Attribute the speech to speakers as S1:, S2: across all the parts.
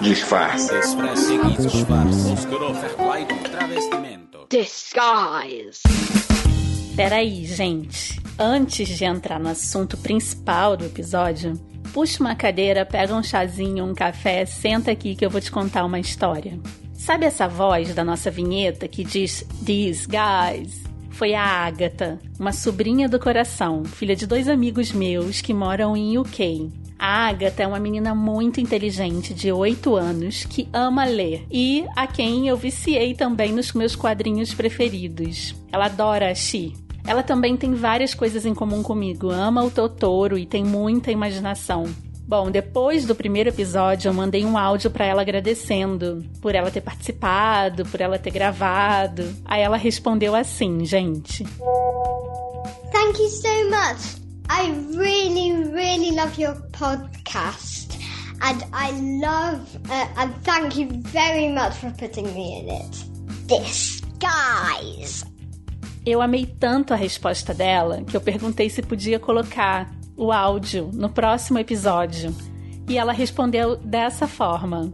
S1: Disfarce.
S2: Disguise.
S3: Peraí, gente. Antes de entrar no assunto principal do episódio, puxa uma cadeira, pega um chazinho, um café, senta aqui que eu vou te contar uma história. Sabe essa voz da nossa vinheta que diz These guys? Foi a Agatha, uma sobrinha do coração, filha de dois amigos meus que moram em UK. A Agatha é uma menina muito inteligente, de 8 anos, que ama ler e a quem eu viciei também nos meus quadrinhos preferidos. Ela adora a Xi. Ela também tem várias coisas em comum comigo, ama o Totoro e tem muita imaginação. Bom, depois do primeiro episódio, eu mandei um áudio para ela agradecendo por ela ter participado, por ela ter gravado. Aí ela respondeu assim, gente.
S4: Thank you so much. I really, really love your podcast. And I love, uh, and thank you very much for putting me in it. This, guys.
S3: Eu amei tanto a resposta dela que eu perguntei se podia colocar o áudio no próximo episódio. E ela respondeu dessa forma.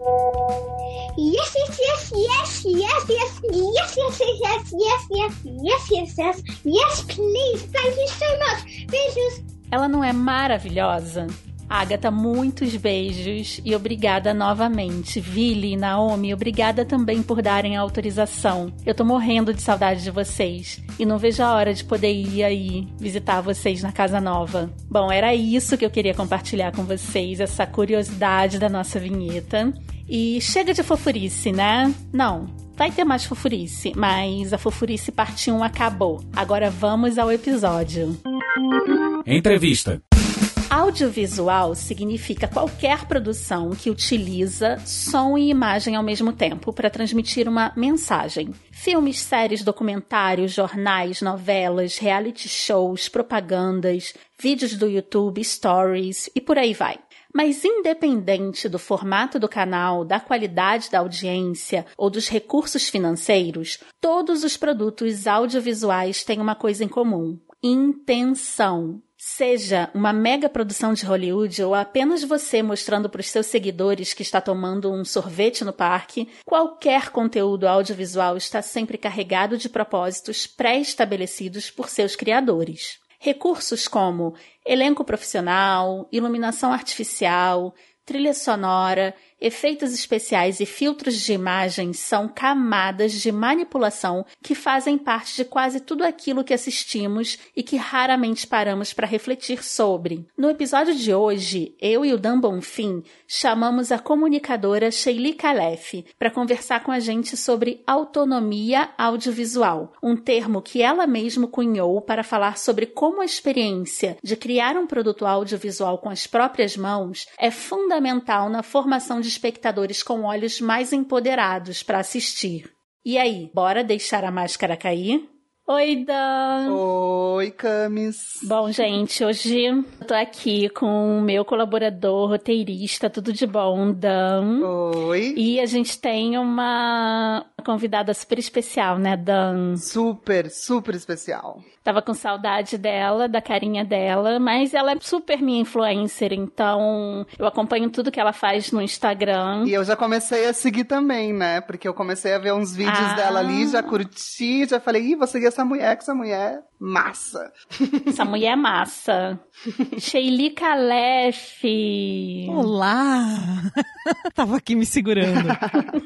S4: Yes, yes, yes, yes, yes, yes, yes, yes, yes, yes, yes, yes, yes, yes, yes, please, thank you so much. Beijos.
S3: Ela não é maravilhosa? Agatha, muitos beijos e obrigada novamente. Vili e Naomi, obrigada também por darem a autorização. Eu tô morrendo de saudade de vocês e não vejo a hora de poder ir aí visitar vocês na casa nova. Bom, era isso que eu queria compartilhar com vocês, essa curiosidade da nossa vinheta. E chega de fofurice, né? Não, Vai ter mais fofurice, mas a fofurice parte 1 acabou. Agora vamos ao episódio.
S5: Entrevista.
S3: Audiovisual significa qualquer produção que utiliza som e imagem ao mesmo tempo para transmitir uma mensagem. Filmes, séries, documentários, jornais, novelas, reality shows, propagandas, vídeos do YouTube, stories e por aí vai. Mas independente do formato do canal, da qualidade da audiência ou dos recursos financeiros, todos os produtos audiovisuais têm uma coisa em comum: intenção. Seja uma mega produção de Hollywood ou apenas você mostrando para os seus seguidores que está tomando um sorvete no parque, qualquer conteúdo audiovisual está sempre carregado de propósitos pré-estabelecidos por seus criadores. Recursos como elenco profissional, iluminação artificial, trilha sonora, efeitos especiais e filtros de imagem são camadas de manipulação que fazem parte de quase tudo aquilo que assistimos e que raramente paramos para refletir sobre. No episódio de hoje, eu e o Dan Bonfim chamamos a comunicadora Sheili Calef para conversar com a gente sobre autonomia audiovisual, um termo que ela mesma cunhou para falar sobre como a experiência de criar um produto audiovisual com as próprias mãos é fundamental na formação de espectadores com olhos mais empoderados para assistir. E aí, bora deixar a máscara cair? Oi, Dan!
S6: Oi, Camis!
S3: Bom, gente, hoje eu tô aqui com o meu colaborador, roteirista, tudo de bom, Dan.
S6: Oi!
S3: E a gente tem uma convidada super especial, né, Dan?
S6: Super, super especial.
S3: Tava com saudade dela, da carinha dela, mas ela é super minha influencer, então eu acompanho tudo que ela faz no Instagram.
S6: E eu já comecei a seguir também, né? Porque eu comecei a ver uns vídeos
S3: Ah.
S6: dela ali, já curti, já falei, ih, vou seguir essa mulher, que essa mulher é massa.
S3: Essa mulher é massa. Sheili Calef.
S7: Olá! Tava aqui me segurando.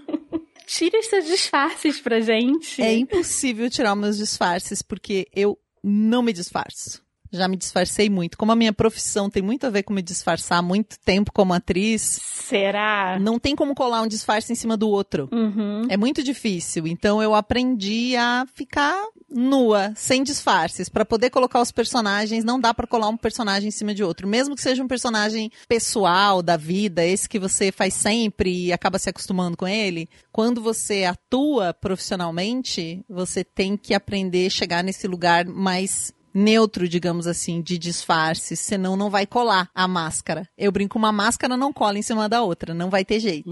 S3: Tira os seus disfarces pra gente.
S7: É impossível tirar os meus disfarces, porque eu não me disfarço. Já me disfarcei muito. Como a minha profissão tem muito a ver com me disfarçar há muito tempo como atriz,
S3: Será?
S7: não tem como colar um disfarce em cima do outro.
S3: Uhum.
S7: É muito difícil. Então eu aprendi a ficar nua, sem disfarces, Pra poder colocar os personagens. Não dá pra colar um personagem em cima de outro, mesmo que seja um personagem pessoal da vida, esse que você faz sempre e acaba se acostumando com ele. Quando você atua profissionalmente, você tem que aprender a chegar nesse lugar mais neutro, digamos assim, de disfarce, senão não vai colar a máscara. Eu brinco, uma máscara não cola em cima da outra, não vai ter jeito.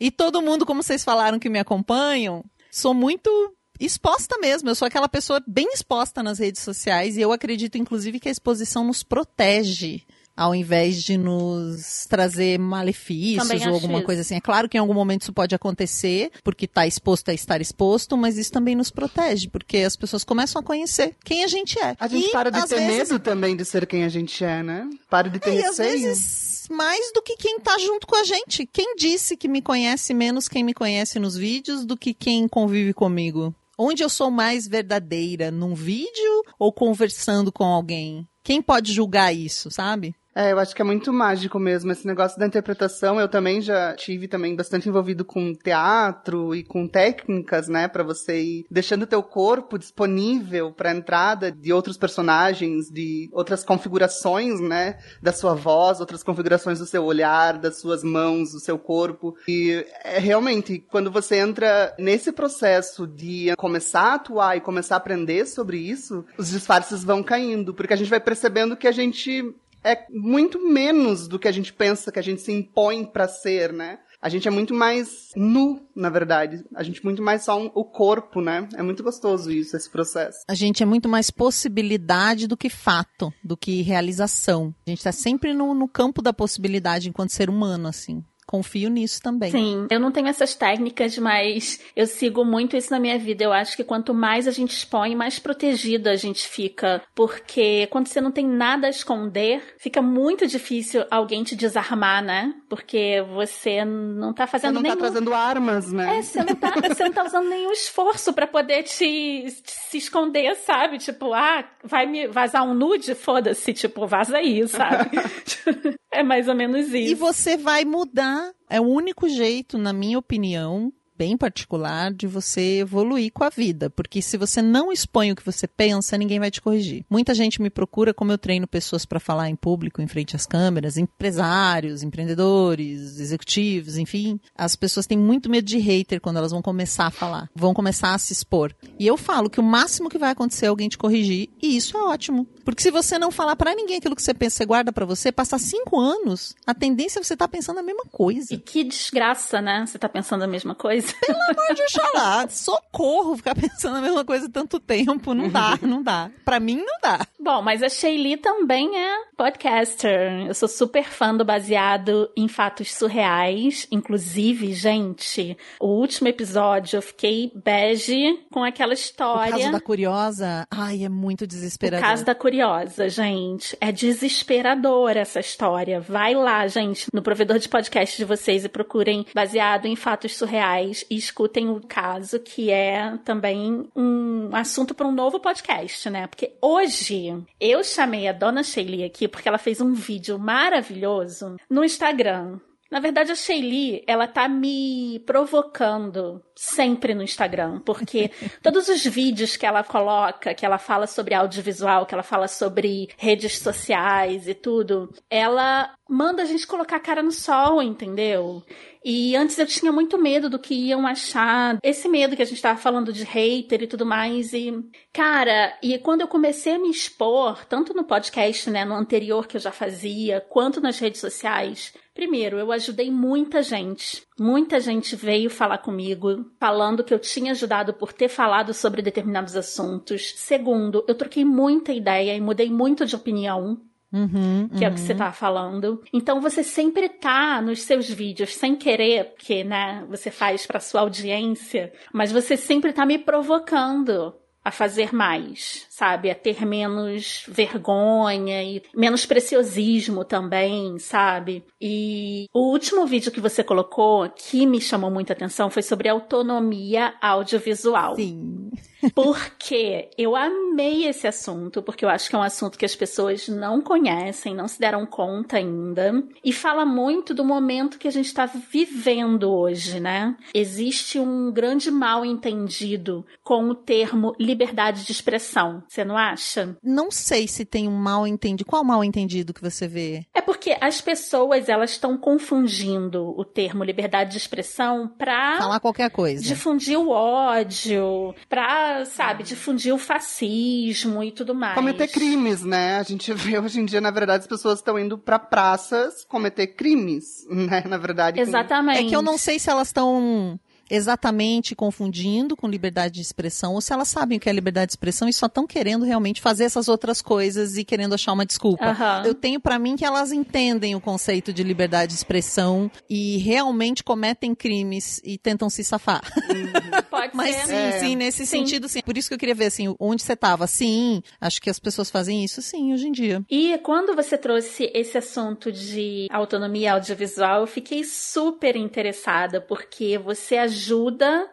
S7: E todo mundo, como vocês falaram que me acompanham, sou muito exposta mesmo. Eu sou aquela pessoa bem exposta nas redes sociais e eu acredito, inclusive, que a exposição nos protege. Ao invés de nos trazer malefícios ou alguma
S3: isso.
S7: coisa assim. É claro que em algum momento isso pode acontecer, porque está exposto a estar exposto, mas isso também nos protege, porque as pessoas começam a conhecer quem a gente é.
S6: A gente
S7: E,
S6: para de ter
S7: vezes,
S6: medo também de ser quem a gente é, né? Para de ter
S7: E às
S6: receio.
S7: vezes mais do que quem tá junto com a gente. Quem disse que me conhece menos quem me conhece nos vídeos do que quem convive comigo? Onde eu sou mais verdadeira, num vídeo ou conversando com alguém? Quem pode julgar isso, sabe?
S6: É, eu acho que é muito mágico mesmo esse negócio da interpretação. Eu também já tive também bastante envolvido com teatro e com técnicas, né, Pra você ir deixando teu corpo disponível para entrada de outros personagens, de outras configurações, né, da sua voz, outras configurações do seu olhar, das suas mãos, do seu corpo. E é realmente quando você entra nesse processo de começar a atuar e começar a aprender sobre isso, os disfarces vão caindo, porque a gente vai percebendo que a gente é muito menos do que a gente pensa que a gente se impõe pra ser, né? A gente é muito mais nu, na verdade. A gente é muito mais só um- o corpo, né? É muito gostoso isso, esse processo.
S7: A gente é muito mais possibilidade do que fato, do que realização. A gente tá sempre no, no campo da possibilidade enquanto ser humano, assim. Confio nisso também.
S3: Sim, eu não tenho essas técnicas, mas eu sigo muito isso na minha vida. Eu acho que quanto mais a gente expõe, mais protegida a gente fica. Porque quando você não tem nada a esconder, fica muito difícil alguém te desarmar, né? Porque você não tá
S6: Você
S3: fazendo
S6: não
S3: nenhum...
S6: tá trazendo armas, né?
S3: É, você não, tá, você não tá usando nenhum esforço pra poder te, te- se esconder, sabe? Tipo, ah, vai me vazar um nude? Foda-se, tipo, vaza aí, sabe? é mais ou menos isso.
S7: E você vai mudar. É o único jeito, na minha opinião, bem particular, de você evoluir com a vida. Porque se você não expõe o que você pensa, ninguém vai te corrigir. Muita gente me procura, como eu treino pessoas para falar em público, em frente às câmeras, empresários, empreendedores, executivos, enfim. As pessoas têm muito medo de hater quando elas vão começar a falar, vão começar a se expor. E eu falo que o máximo que vai acontecer é alguém te corrigir, e isso é ótimo. Porque se você não falar pra ninguém aquilo que você pensa, você guarda pra você, passar cinco anos, a tendência é você estar pensando a mesma coisa.
S3: E que desgraça, né? Você tá pensando a mesma coisa?
S7: Pelo amor de Oxalá, socorro ficar pensando a mesma coisa tanto tempo. Não dá, não dá. Pra mim, não dá.
S3: Bom, mas a Shaylee também é podcaster. Eu sou super fã do baseado em fatos surreais. Inclusive, gente, o último episódio eu fiquei bege com aquela
S7: O
S3: história.
S7: caso da Curiosa, ai, é muito
S3: O
S7: desesperador.
S3: caso da Curiosa, gente. É desesperadora essa história. Vai lá, gente, no provedor de podcast de vocês e procurem baseado em fatos surreais e escutem o caso, que é também um assunto para um novo podcast, né? Porque hoje eu chamei a dona Shaylee aqui porque ela fez um vídeo maravilhoso no Instagram. Na verdade, a Shaylee, ela tá me provocando sempre no Instagram, porque todos os vídeos que ela coloca, que ela fala sobre audiovisual, que ela fala sobre redes sociais e tudo, ela manda a gente colocar a cara no sol, entendeu? E antes eu tinha muito medo do que iam achar, esse medo que a gente tava falando de hater e tudo mais, e cara, e quando eu comecei a me expor, tanto no podcast, né, no anterior que eu já fazia, quanto nas redes sociais, Primeiro, eu ajudei muita gente. Muita gente veio falar comigo, falando que eu tinha ajudado por ter falado sobre determinados assuntos. Segundo, eu troquei muita ideia e mudei muito de opinião
S7: Uhum,
S3: que é o que você tá falando. Então você sempre tá nos seus vídeos sem querer, porque, né, você faz pra sua audiência, mas você sempre tá me provocando a fazer mais, sabe? A ter menos vergonha e menos preciosismo também, sabe? E o último vídeo que você colocou que me chamou muita atenção foi sobre autonomia audiovisual.
S7: Sim.
S3: Porque eu amei esse assunto, porque eu acho que é um assunto que as pessoas não conhecem, não se deram conta ainda, e fala muito do momento que a gente está vivendo hoje, né? Existe um grande mal entendido com o termo liberdade de expressão, você não acha?
S7: Não sei se tem um mal entendido. Qual mal entendido que você vê?
S3: É porque as pessoas elas estão confundindo o termo liberdade de expressão para
S7: Falar qualquer coisa.
S3: difundir o ódio, pra, sabe, difundir o fascismo e tudo mais.
S6: Cometer crimes, né? A gente vê hoje em dia, na verdade, as pessoas estão indo pra praças cometer crimes, né? Na verdade. com-
S3: Exatamente.
S7: É que eu não sei se elas estão exatamente confundindo com liberdade de expressão ou se elas sabem o que é liberdade de expressão e só estão querendo realmente fazer essas outras coisas e querendo achar uma desculpa.
S3: Aham.
S7: Eu tenho pra mim que elas entendem o conceito de liberdade de expressão e realmente cometem crimes e tentam se safar.
S3: Pode
S7: Mas
S3: ser.
S7: sim,
S6: É.
S7: sim, nesse
S3: Sim.
S7: sentido, sim. Por isso que eu queria ver, assim, onde você tava. Sim, acho que as pessoas fazem isso, sim, hoje em dia.
S3: E quando você trouxe esse assunto de autonomia audiovisual, eu fiquei super interessada, porque você ajuda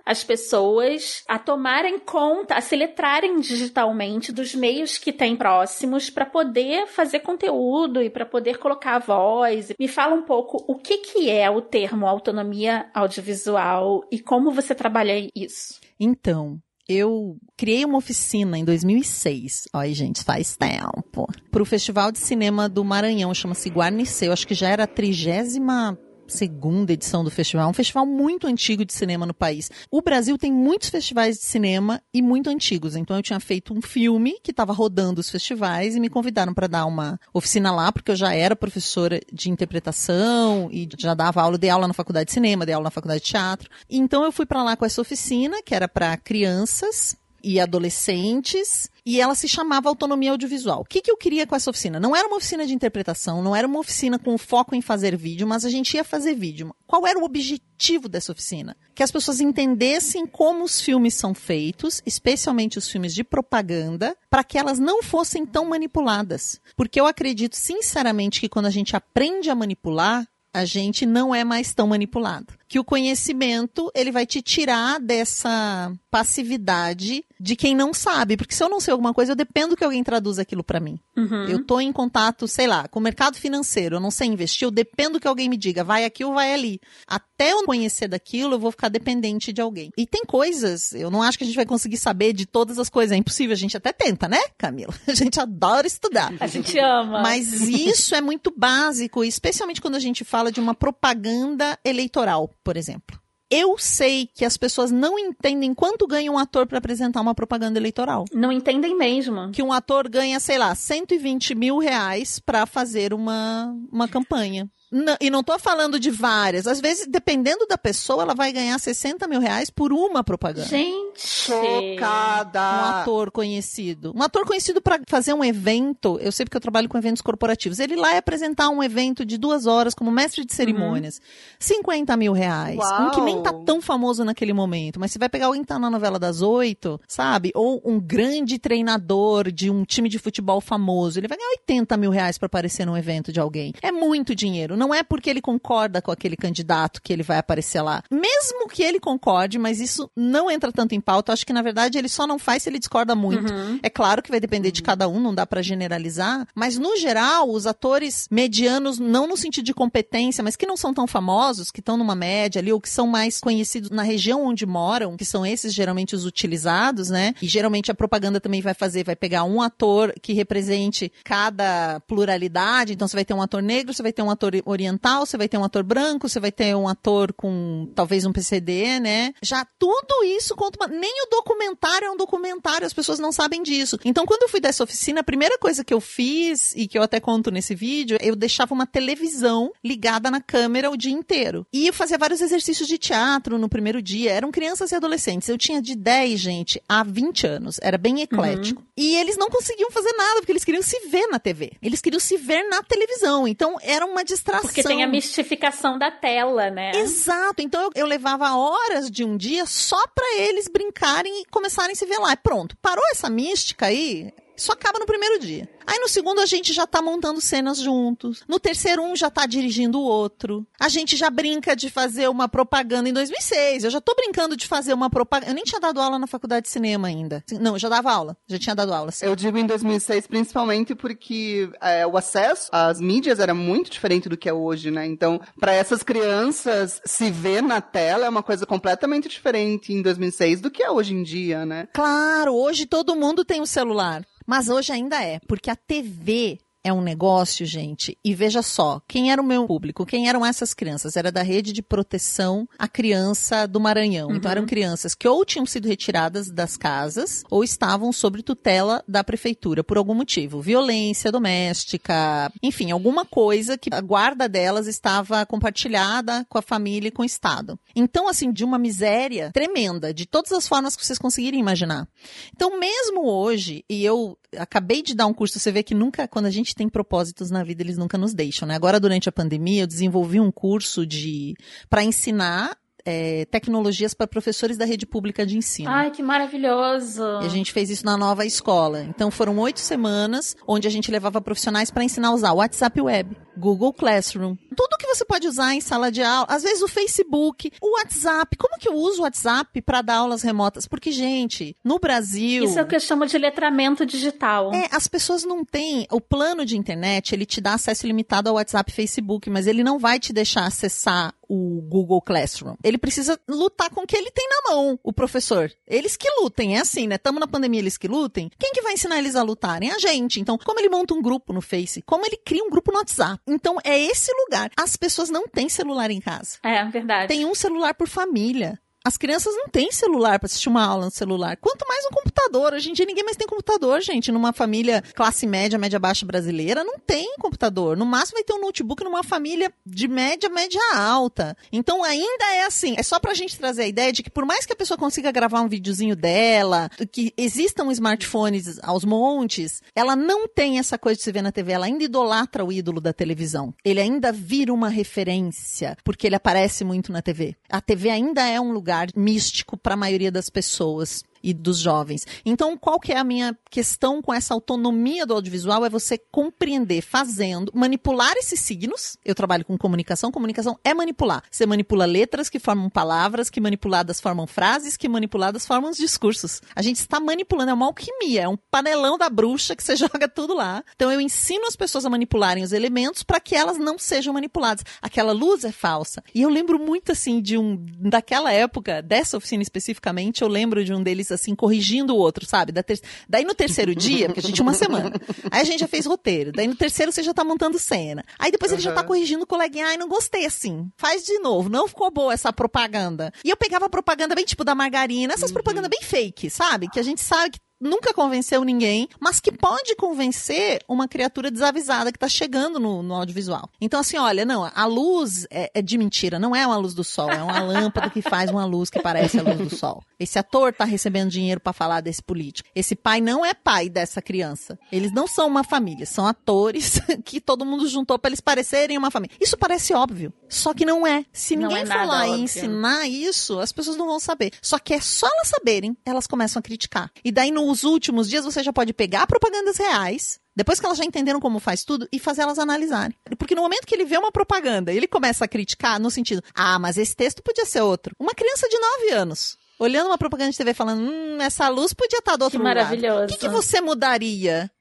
S3: as pessoas a tomarem conta, a se letrarem digitalmente dos meios que têm próximos para poder fazer conteúdo e para poder colocar a voz. Me fala um pouco o que, que é o termo autonomia audiovisual e como você trabalha isso.
S7: Então, eu criei uma oficina em 2006. Olha, gente, faz tempo. Para o Festival de Cinema do Maranhão, chama-se Guarniceu. Acho que já era a trigésima segunda edição do festival, um festival muito antigo de cinema no país. O Brasil tem muitos festivais de cinema e muito antigos, então eu tinha feito um filme que estava rodando os festivais e me convidaram para dar uma oficina lá, porque eu já era professora de interpretação e já dava aula, dei aula na faculdade de cinema, dei aula na faculdade de teatro. Então eu fui para lá com essa oficina, que era para crianças e adolescentes, e ela se chamava Autonomia Audiovisual. O que, que eu queria com essa oficina? Não era uma oficina de interpretação, não era uma oficina com foco em fazer vídeo, mas a gente ia fazer vídeo. Qual era o objetivo dessa oficina? Que as pessoas entendessem como os filmes são feitos, especialmente os filmes de propaganda, para que elas não fossem tão manipuladas. Porque eu acredito sinceramente que quando a gente aprende a manipular, a gente não é mais tão manipulado. Que o conhecimento, ele vai te tirar dessa passividade de quem não sabe. Porque se eu não sei alguma coisa, eu dependo que alguém traduza aquilo para mim.
S3: Uhum.
S7: Eu tô em contato, sei lá, com o mercado financeiro, eu não sei investir, eu dependo que alguém me diga, vai aqui ou vai ali. Até eu conhecer daquilo, eu vou ficar dependente de alguém. E tem coisas, eu não acho que a gente vai conseguir saber de todas as coisas, é impossível, a gente até tenta, né, Camila? A gente adora estudar.
S3: A gente ama.
S7: Mas isso é muito básico, especialmente quando a gente fala de uma propaganda eleitoral, por exemplo. Eu sei que as pessoas não entendem quanto ganha um ator para apresentar uma propaganda eleitoral.
S3: Não entendem mesmo.
S7: Que um ator ganha, sei lá, 120 mil reais para fazer uma, uma campanha. Não- e não tô falando de várias. Às vezes, dependendo da pessoa, ela vai ganhar 60 mil reais por uma propaganda.
S3: Gente.
S6: Chocada!
S7: Um ator conhecido. Um ator conhecido para fazer um evento. Eu sei porque eu trabalho com eventos corporativos. Ele lá ia apresentar um evento de duas horas como mestre de cerimônias. 50 mil reais. Um que nem tá
S6: Uau!
S7: tão famoso naquele momento. Mas você vai pegar alguém que tá na novela das oito, sabe? Ou um grande treinador de um time de futebol famoso. Ele vai ganhar 80 mil reais pra aparecer num evento de alguém. É muito dinheiro. Não é porque ele concorda com aquele candidato que ele vai aparecer lá. Mesmo que ele concorde, mas isso não entra tanto em pauta. Acho que, na verdade, ele só não faz se ele discorda muito. É claro que vai depender de cada um, não dá pra generalizar. Mas, no geral, os atores medianos, não no sentido de competência, mas que não são tão famosos, que estão numa média ali, ou que são mais conhecidos na região onde moram, que são esses geralmente os utilizados, né? E geralmente a propaganda também vai fazer, vai pegar um ator que represente cada pluralidade. Então, você vai ter um ator negro, você vai ter um ator oriental, você vai ter um ator branco, você vai ter um ator com talvez um PCD, né? Já tudo isso conta uma... Nem o documentário é um documentário, as pessoas não sabem disso. Então, quando eu fui dessa oficina, a primeira coisa que eu fiz, e que eu até conto nesse vídeo, eu deixava uma televisão ligada na câmera o dia inteiro. E eu fazia vários exercícios de teatro no primeiro dia. Eram crianças e adolescentes. Eu tinha de 10, gente, a 20 anos. Era bem eclético. E eles não conseguiam fazer nada, porque eles queriam se ver na TV. Eles queriam se ver na televisão. Então, era uma distração.
S3: Porque tem a mistificação da tela, né?
S7: Exato. Então eu, eu levava horas de um dia só pra eles brincarem e começarem a se ver lá. E pronto. Parou essa mística aí? Isso acaba no primeiro dia. Aí no segundo a gente já tá montando cenas juntos. No terceiro um já tá dirigindo o outro. A gente já brinca de fazer uma propaganda em 2006. Eu já tô brincando de fazer uma propaganda. Eu nem tinha dado aula na faculdade de cinema ainda. Não, eu já dava aula. Já tinha dado aula. sim.
S6: Eu digo em 2006 principalmente porque é, o acesso às mídias era muito diferente do que é hoje, né? Então, para essas crianças se ver na tela é uma coisa completamente diferente em 2006 do que é hoje em dia, né?
S7: Claro, hoje todo mundo tem um celular. Mas hoje ainda é, porque a TV é um negócio, gente. E veja só, quem era o meu público? Quem eram essas crianças? Era da rede de proteção à criança do Maranhão. Então eram crianças que ou tinham sido retiradas das casas ou estavam sob tutela da prefeitura por algum motivo, violência doméstica, enfim, alguma coisa que a guarda delas estava compartilhada com a família e com o Estado. Então, assim, de uma miséria tremenda, de todas as formas que vocês conseguirem imaginar. Então, mesmo hoje, e eu acabei de dar um curso, você vê que nunca, quando a gente tem propósitos na vida, eles nunca nos deixam, né? Agora, durante a pandemia, eu desenvolvi um curso de para ensinar é, tecnologias para professores da rede pública de ensino.
S3: Ai, que maravilhoso.
S7: E a gente fez isso na nova escola. Então foram oito semanas onde a gente levava profissionais para ensinar a usar o WhatsApp Web, Google Classroom, tudo que você pode usar em sala de aula, às vezes o Facebook, o WhatsApp. Como que eu uso o WhatsApp para dar aulas remotas? Porque, gente, no Brasil.
S3: Isso é o que eu chamo de letramento digital.
S7: É, as pessoas não têm. O plano de internet, ele te dá acesso ilimitado ao WhatsApp e Facebook, mas ele não vai te deixar acessar o Google Classroom. Ele precisa lutar com o que ele tem na mão, o professor. Eles que lutem, é assim, né? Tamo na pandemia, eles que lutem. Quem que vai ensinar eles a lutarem? A gente. Então, como ele monta um grupo no Face? Como ele cria um grupo no WhatsApp? Então, é esse lugar. As pessoas não têm celular em casa.
S3: É, verdade.
S7: Tem um celular por família. As crianças não têm celular para assistir uma aula no celular. Quanto mais um computador. Hoje em dia ninguém mais tem computador, gente. Numa família classe média, média baixa brasileira, não tem computador. No máximo vai ter um notebook numa família de média, média alta. Então ainda é assim. É só pra gente trazer a ideia de que por mais que a pessoa consiga gravar um videozinho dela, que existam smartphones aos montes, ela não tem essa coisa de se ver na TV. Ela ainda idolatra o ídolo da televisão. Ele ainda vira uma referência, porque ele aparece muito na TV. A TV ainda é um lugar místico para a maioria das pessoas e dos jovens. Então, qual que é a minha questão com essa autonomia do audiovisual? É você compreender fazendo, manipular esses signos. Eu trabalho com comunicação. Comunicação é manipular. Você manipula letras que formam palavras, que manipuladas formam frases, que manipuladas formam os discursos. A gente está manipulando, é uma alquimia, é um panelão da bruxa que você joga tudo lá. Então, eu ensino as pessoas a manipularem os elementos para que elas não sejam manipuladas. Aquela luz é falsa. E eu lembro muito, assim, de um, daquela época, dessa oficina especificamente, eu lembro de um deles assim, corrigindo o outro, sabe? Da ter... Daí no terceiro dia, porque a gente tinha uma semana, aí a gente já fez roteiro. Daí no terceiro você já tá montando cena. Aí depois ele já tá corrigindo o coleguinha, ai, não gostei assim. Faz de novo, não ficou boa essa propaganda. E eu pegava propaganda bem tipo da margarina, essas propagandas bem fake, sabe? Que a gente sabe que nunca convenceu ninguém, mas que pode convencer uma criatura desavisada que está chegando no, no, audiovisual. Então, assim, olha, não, a luz é, é, de mentira, não é uma luz do sol, é uma lâmpada que faz uma luz que parece a luz do sol. Esse ator está recebendo dinheiro para falar desse político. Esse pai não é pai dessa criança. Eles não são uma família, são atores que todo mundo juntou para eles parecerem uma família. Isso parece óbvio, só que não é. Se ninguém é for lá e ensinar isso, as pessoas não vão saber. Só que é só elas saberem, elas começam a criticar. E daí no nos últimos dias você já pode pegar propagandas reais, depois que elas já entenderam como faz tudo, e fazer elas analisarem. Porque no momento que ele vê uma propaganda, ele começa a criticar no sentido, ah, mas esse texto podia ser outro. Uma criança de 9 anos. Olhando uma propaganda de TV falando, hum, essa luz podia estar do outro
S3: que
S7: lado.
S3: Maravilhoso.
S7: O que, que você mudaria?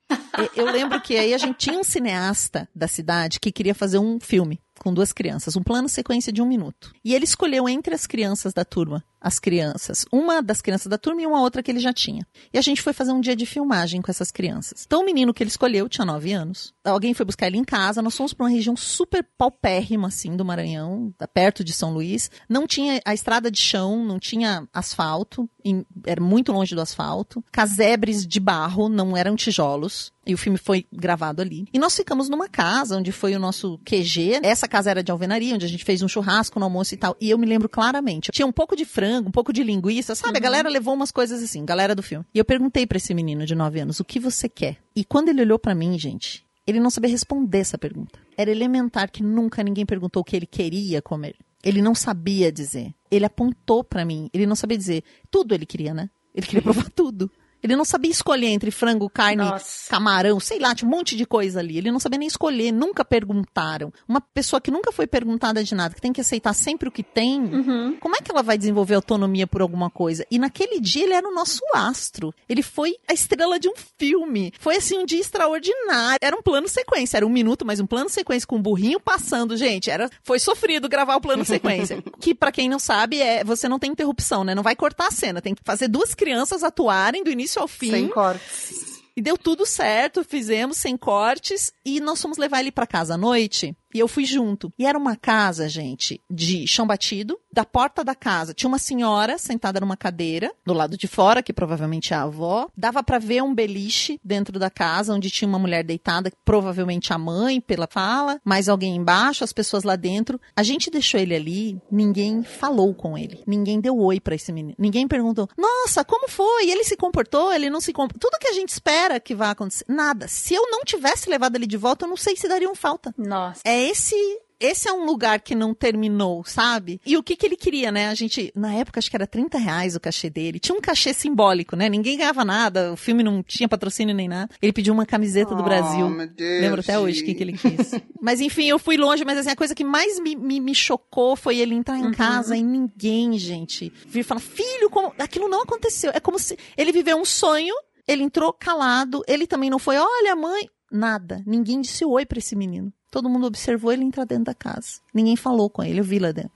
S7: Eu lembro que aí a gente tinha um cineasta da cidade que queria fazer um filme com duas crianças, um plano sequência de um minuto. E ele escolheu entre as crianças da turma as crianças. Uma das crianças da turma e uma outra que ele já tinha. E a gente foi fazer um dia de filmagem com essas crianças. Então o menino que ele escolheu tinha nove anos. Alguém foi buscar ele em casa. Nós fomos para uma região super paupérrima, assim, do Maranhão, perto de São Luís. Não tinha a estrada de chão, não tinha asfalto, era muito longe do asfalto. Casebres de barro, não eram tijolos. E o filme foi gravado ali. E nós ficamos numa casa onde foi o nosso QG. Essa casa era de alvenaria, onde a gente fez um churrasco no almoço e tal. E eu me lembro claramente. Tinha um pouco de frango frango, um pouco de linguiça, sabe? Uhum. A galera levou umas coisas assim, galera do filme. E eu perguntei para esse menino de 9 anos, o que você quer? E quando ele olhou para mim, gente, ele não sabia responder essa pergunta. Era elementar que nunca ninguém perguntou o que ele queria comer. Ele não sabia dizer. Ele apontou para mim. Ele não sabia dizer. Tudo ele queria, né? Ele queria provar tudo. Ele não sabia escolher entre frango, carne, Nossa. camarão, sei lá, tinha um monte de coisa ali. Ele não sabia nem escolher, nunca perguntaram. Uma pessoa que nunca foi perguntada de nada, que tem que aceitar sempre o que tem, uhum. como é que ela vai desenvolver autonomia por alguma coisa? E naquele dia ele era o nosso astro. Ele foi a estrela de um filme. Foi assim um dia extraordinário. Era um plano sequência, era um minuto, mas um plano sequência com um burrinho passando, gente. Era, foi sofrido gravar o plano sequência. que para quem não sabe é, você não tem interrupção, né? Não vai cortar a cena, tem que fazer duas crianças atuarem do início início ao fim.
S6: Sem cortes.
S7: E deu tudo certo, fizemos sem cortes e nós fomos levar ele para casa à noite. E eu fui junto. E era uma casa, gente, de chão batido. Da porta da casa tinha uma senhora sentada numa cadeira, do lado de fora, que provavelmente é a avó. Dava para ver um beliche dentro da casa, onde tinha uma mulher deitada, provavelmente a mãe, pela fala, mais alguém embaixo, as pessoas lá dentro. A gente deixou ele ali, ninguém falou com ele. Ninguém deu oi para esse menino. Ninguém perguntou: "Nossa, como foi? Ele se comportou? Ele não se comportou?" Tudo que a gente espera que vá acontecer. Nada. Se eu não tivesse levado ele de volta, eu não sei se dariam falta.
S3: Nossa.
S7: É esse esse é um lugar que não terminou, sabe? E o que que ele queria, né? A gente, na época, acho que era 30 reais o cachê dele. Tinha um cachê simbólico, né? Ninguém ganhava nada, o filme não tinha patrocínio nem nada. Ele pediu uma camiseta do
S6: Oh,
S7: Brasil.
S6: meu Deus,
S7: Lembro até hoje o que, que ele quis. mas enfim, eu fui longe, mas assim, a coisa que mais me, me, me chocou foi ele entrar em casa e ninguém, gente, vir falar, filho, como... aquilo não aconteceu. É como se ele viveu um sonho, ele entrou calado, ele também não foi, olha, mãe, nada. Ninguém disse oi pra esse menino. Todo mundo observou ele entrar dentro da casa. Ninguém falou com ele, eu vi lá dentro.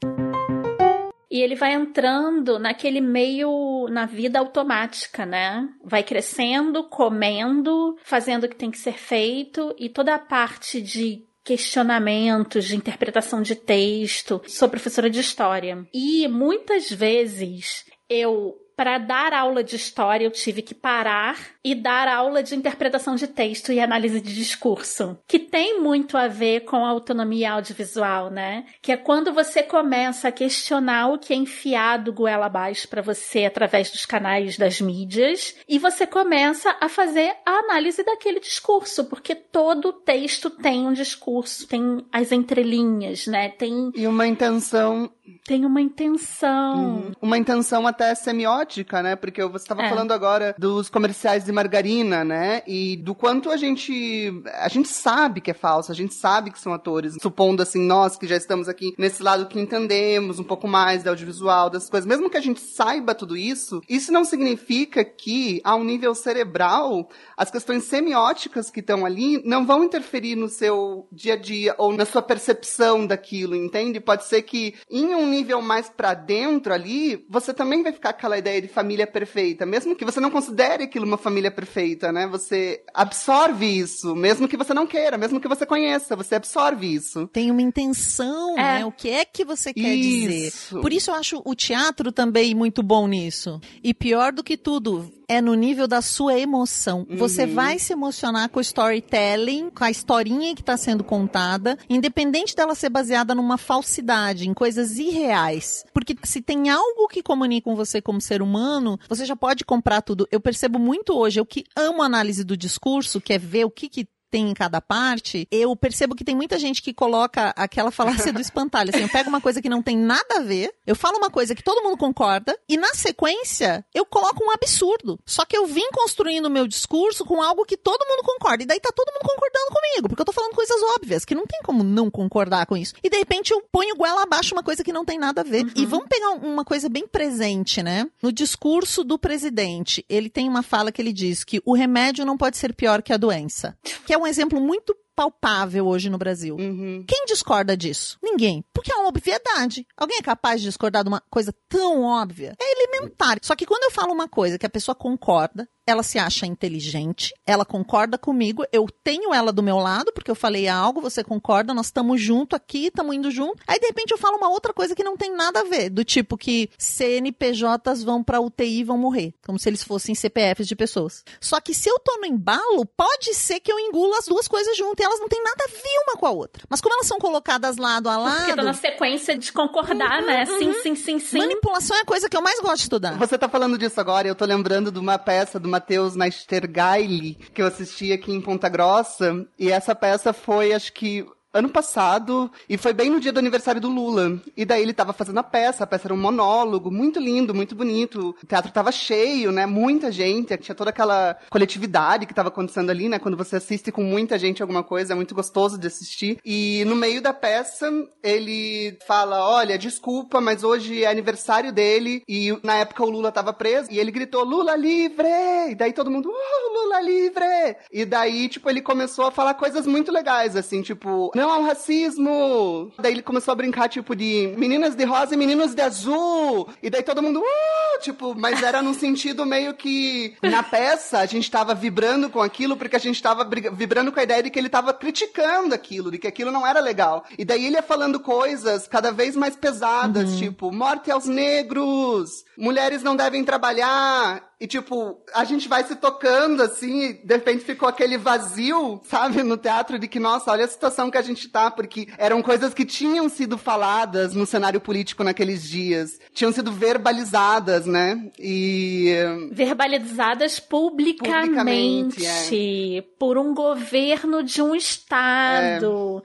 S3: E ele vai entrando naquele meio na vida automática, né? Vai crescendo, comendo, fazendo o que tem que ser feito e toda a parte de questionamentos, de interpretação de texto. Sou professora de história e muitas vezes eu para dar aula de história, eu tive que parar e dar aula de interpretação de texto e análise de discurso, que tem muito a ver com a autonomia audiovisual, né? Que é quando você começa a questionar o que é enfiado goela abaixo para você através dos canais das mídias e você começa a fazer a análise daquele discurso, porque todo texto tem um discurso, tem as entrelinhas, né? Tem,
S6: E uma intenção,
S3: tem uma intenção.
S6: uma intenção até semiótica, né? Porque você estava
S3: É.
S6: falando agora dos comerciais de margarina, né? E do quanto a gente a gente sabe que é falso, a gente sabe que são atores, supondo assim nós que já estamos aqui nesse lado que entendemos um pouco mais do audiovisual, das coisas, mesmo que a gente saiba tudo isso, isso não significa que a um nível cerebral as questões semióticas que estão ali não vão interferir no seu dia a dia ou na sua percepção daquilo, entende? Pode ser que em um nível mais pra dentro ali, você também vai ficar com aquela ideia de família perfeita, mesmo que você não considere aquilo uma família perfeita, né? Você absorve isso, mesmo que você não queira, mesmo que você conheça, você absorve isso.
S7: Tem uma intenção,
S3: É.
S7: né? O que é que você quer dizer?
S6: Isso.
S7: Por isso eu acho o teatro também muito bom nisso. E pior do que tudo, é no nível da sua emoção. Você vai se emocionar com o storytelling, com a historinha que está sendo contada, independente dela ser baseada numa falsidade, em coisas irreais. Porque se tem algo que comunica com você como ser humano, você já pode comprar tudo. Eu percebo muito hoje, eu que amo análise do discurso, que é ver o que, que tem em cada parte, eu percebo que tem muita gente que coloca aquela falácia do espantalho. Assim, eu pego uma coisa que não tem nada a ver, eu falo uma coisa que todo mundo concorda, e na sequência eu coloco um absurdo. Só que eu vim construindo o meu discurso com algo que todo mundo concorda. E daí tá todo mundo concordando comigo, porque eu tô falando coisas óbvias, que não tem como não concordar com isso. E de repente eu ponho goela abaixo uma coisa que não tem nada a ver. E vamos pegar um- uma coisa bem presente, né? No discurso do presidente, ele tem uma fala que ele diz que o remédio não pode ser pior que a doença. Que é um exemplo muito palpável hoje no Brasil.
S6: Uhum.
S7: Quem discorda disso? Ninguém. Porque é uma obviedade. Alguém é capaz de discordar de uma coisa tão óbvia? É elementar. Só que quando eu falo uma coisa que a pessoa concorda, ela se acha inteligente, ela concorda comigo, eu tenho ela do meu lado, porque eu falei algo, você concorda, nós estamos junto aqui, estamos indo junto. Aí, de repente, eu falo uma outra coisa que não tem nada a ver, do tipo que CNPJs vão pra UTI e vão morrer, como se eles fossem CPFs de pessoas. Só que se eu tô no embalo, pode ser que eu engula as duas coisas juntas, elas não têm nada a ver uma com a outra. Mas como elas são colocadas lado a lado,
S3: Porque tá na sequência de concordar, né? Sim, sim, sim, sim.
S7: manipulação é a coisa que eu mais gosto de estudar.
S6: Você tá falando disso agora, e eu tô lembrando de uma peça do Matheus Nastergaile, que eu assisti aqui em Ponta Grossa, e essa peça foi, acho que, ano passado, e foi bem no dia do aniversário do Lula. E daí ele tava fazendo a peça, a peça era um monólogo, muito lindo, muito bonito. O teatro tava cheio, né? Muita gente, tinha toda aquela coletividade que tava acontecendo ali, né? Quando você assiste com muita gente alguma coisa, é muito gostoso de assistir. E no meio da peça, ele fala: Olha, desculpa, mas hoje é aniversário dele, e na época o Lula tava preso, e ele gritou: Lula livre! E daí todo mundo, uh, Lula livre! E daí, tipo, ele começou a falar coisas muito legais, assim, tipo, não ao racismo! Daí ele começou a brincar, tipo, de meninas de rosa e meninos de azul! E daí todo mundo, uh, tipo, mas era num sentido meio que na peça a gente tava vibrando com aquilo porque a gente tava vibrando com a ideia de que ele tava criticando aquilo, de que aquilo não era legal. E daí ele ia falando coisas cada vez mais pesadas, tipo, morte aos negros, mulheres não devem trabalhar. E, tipo, a gente vai se tocando, assim, de repente ficou aquele vazio, sabe, no teatro, de que, nossa, olha a situação que a gente tá, porque eram coisas que tinham sido faladas no cenário político naqueles dias, tinham sido verbalizadas, né? E.
S3: Verbalizadas publicamente,
S6: Publicamente,
S3: por um governo de um estado.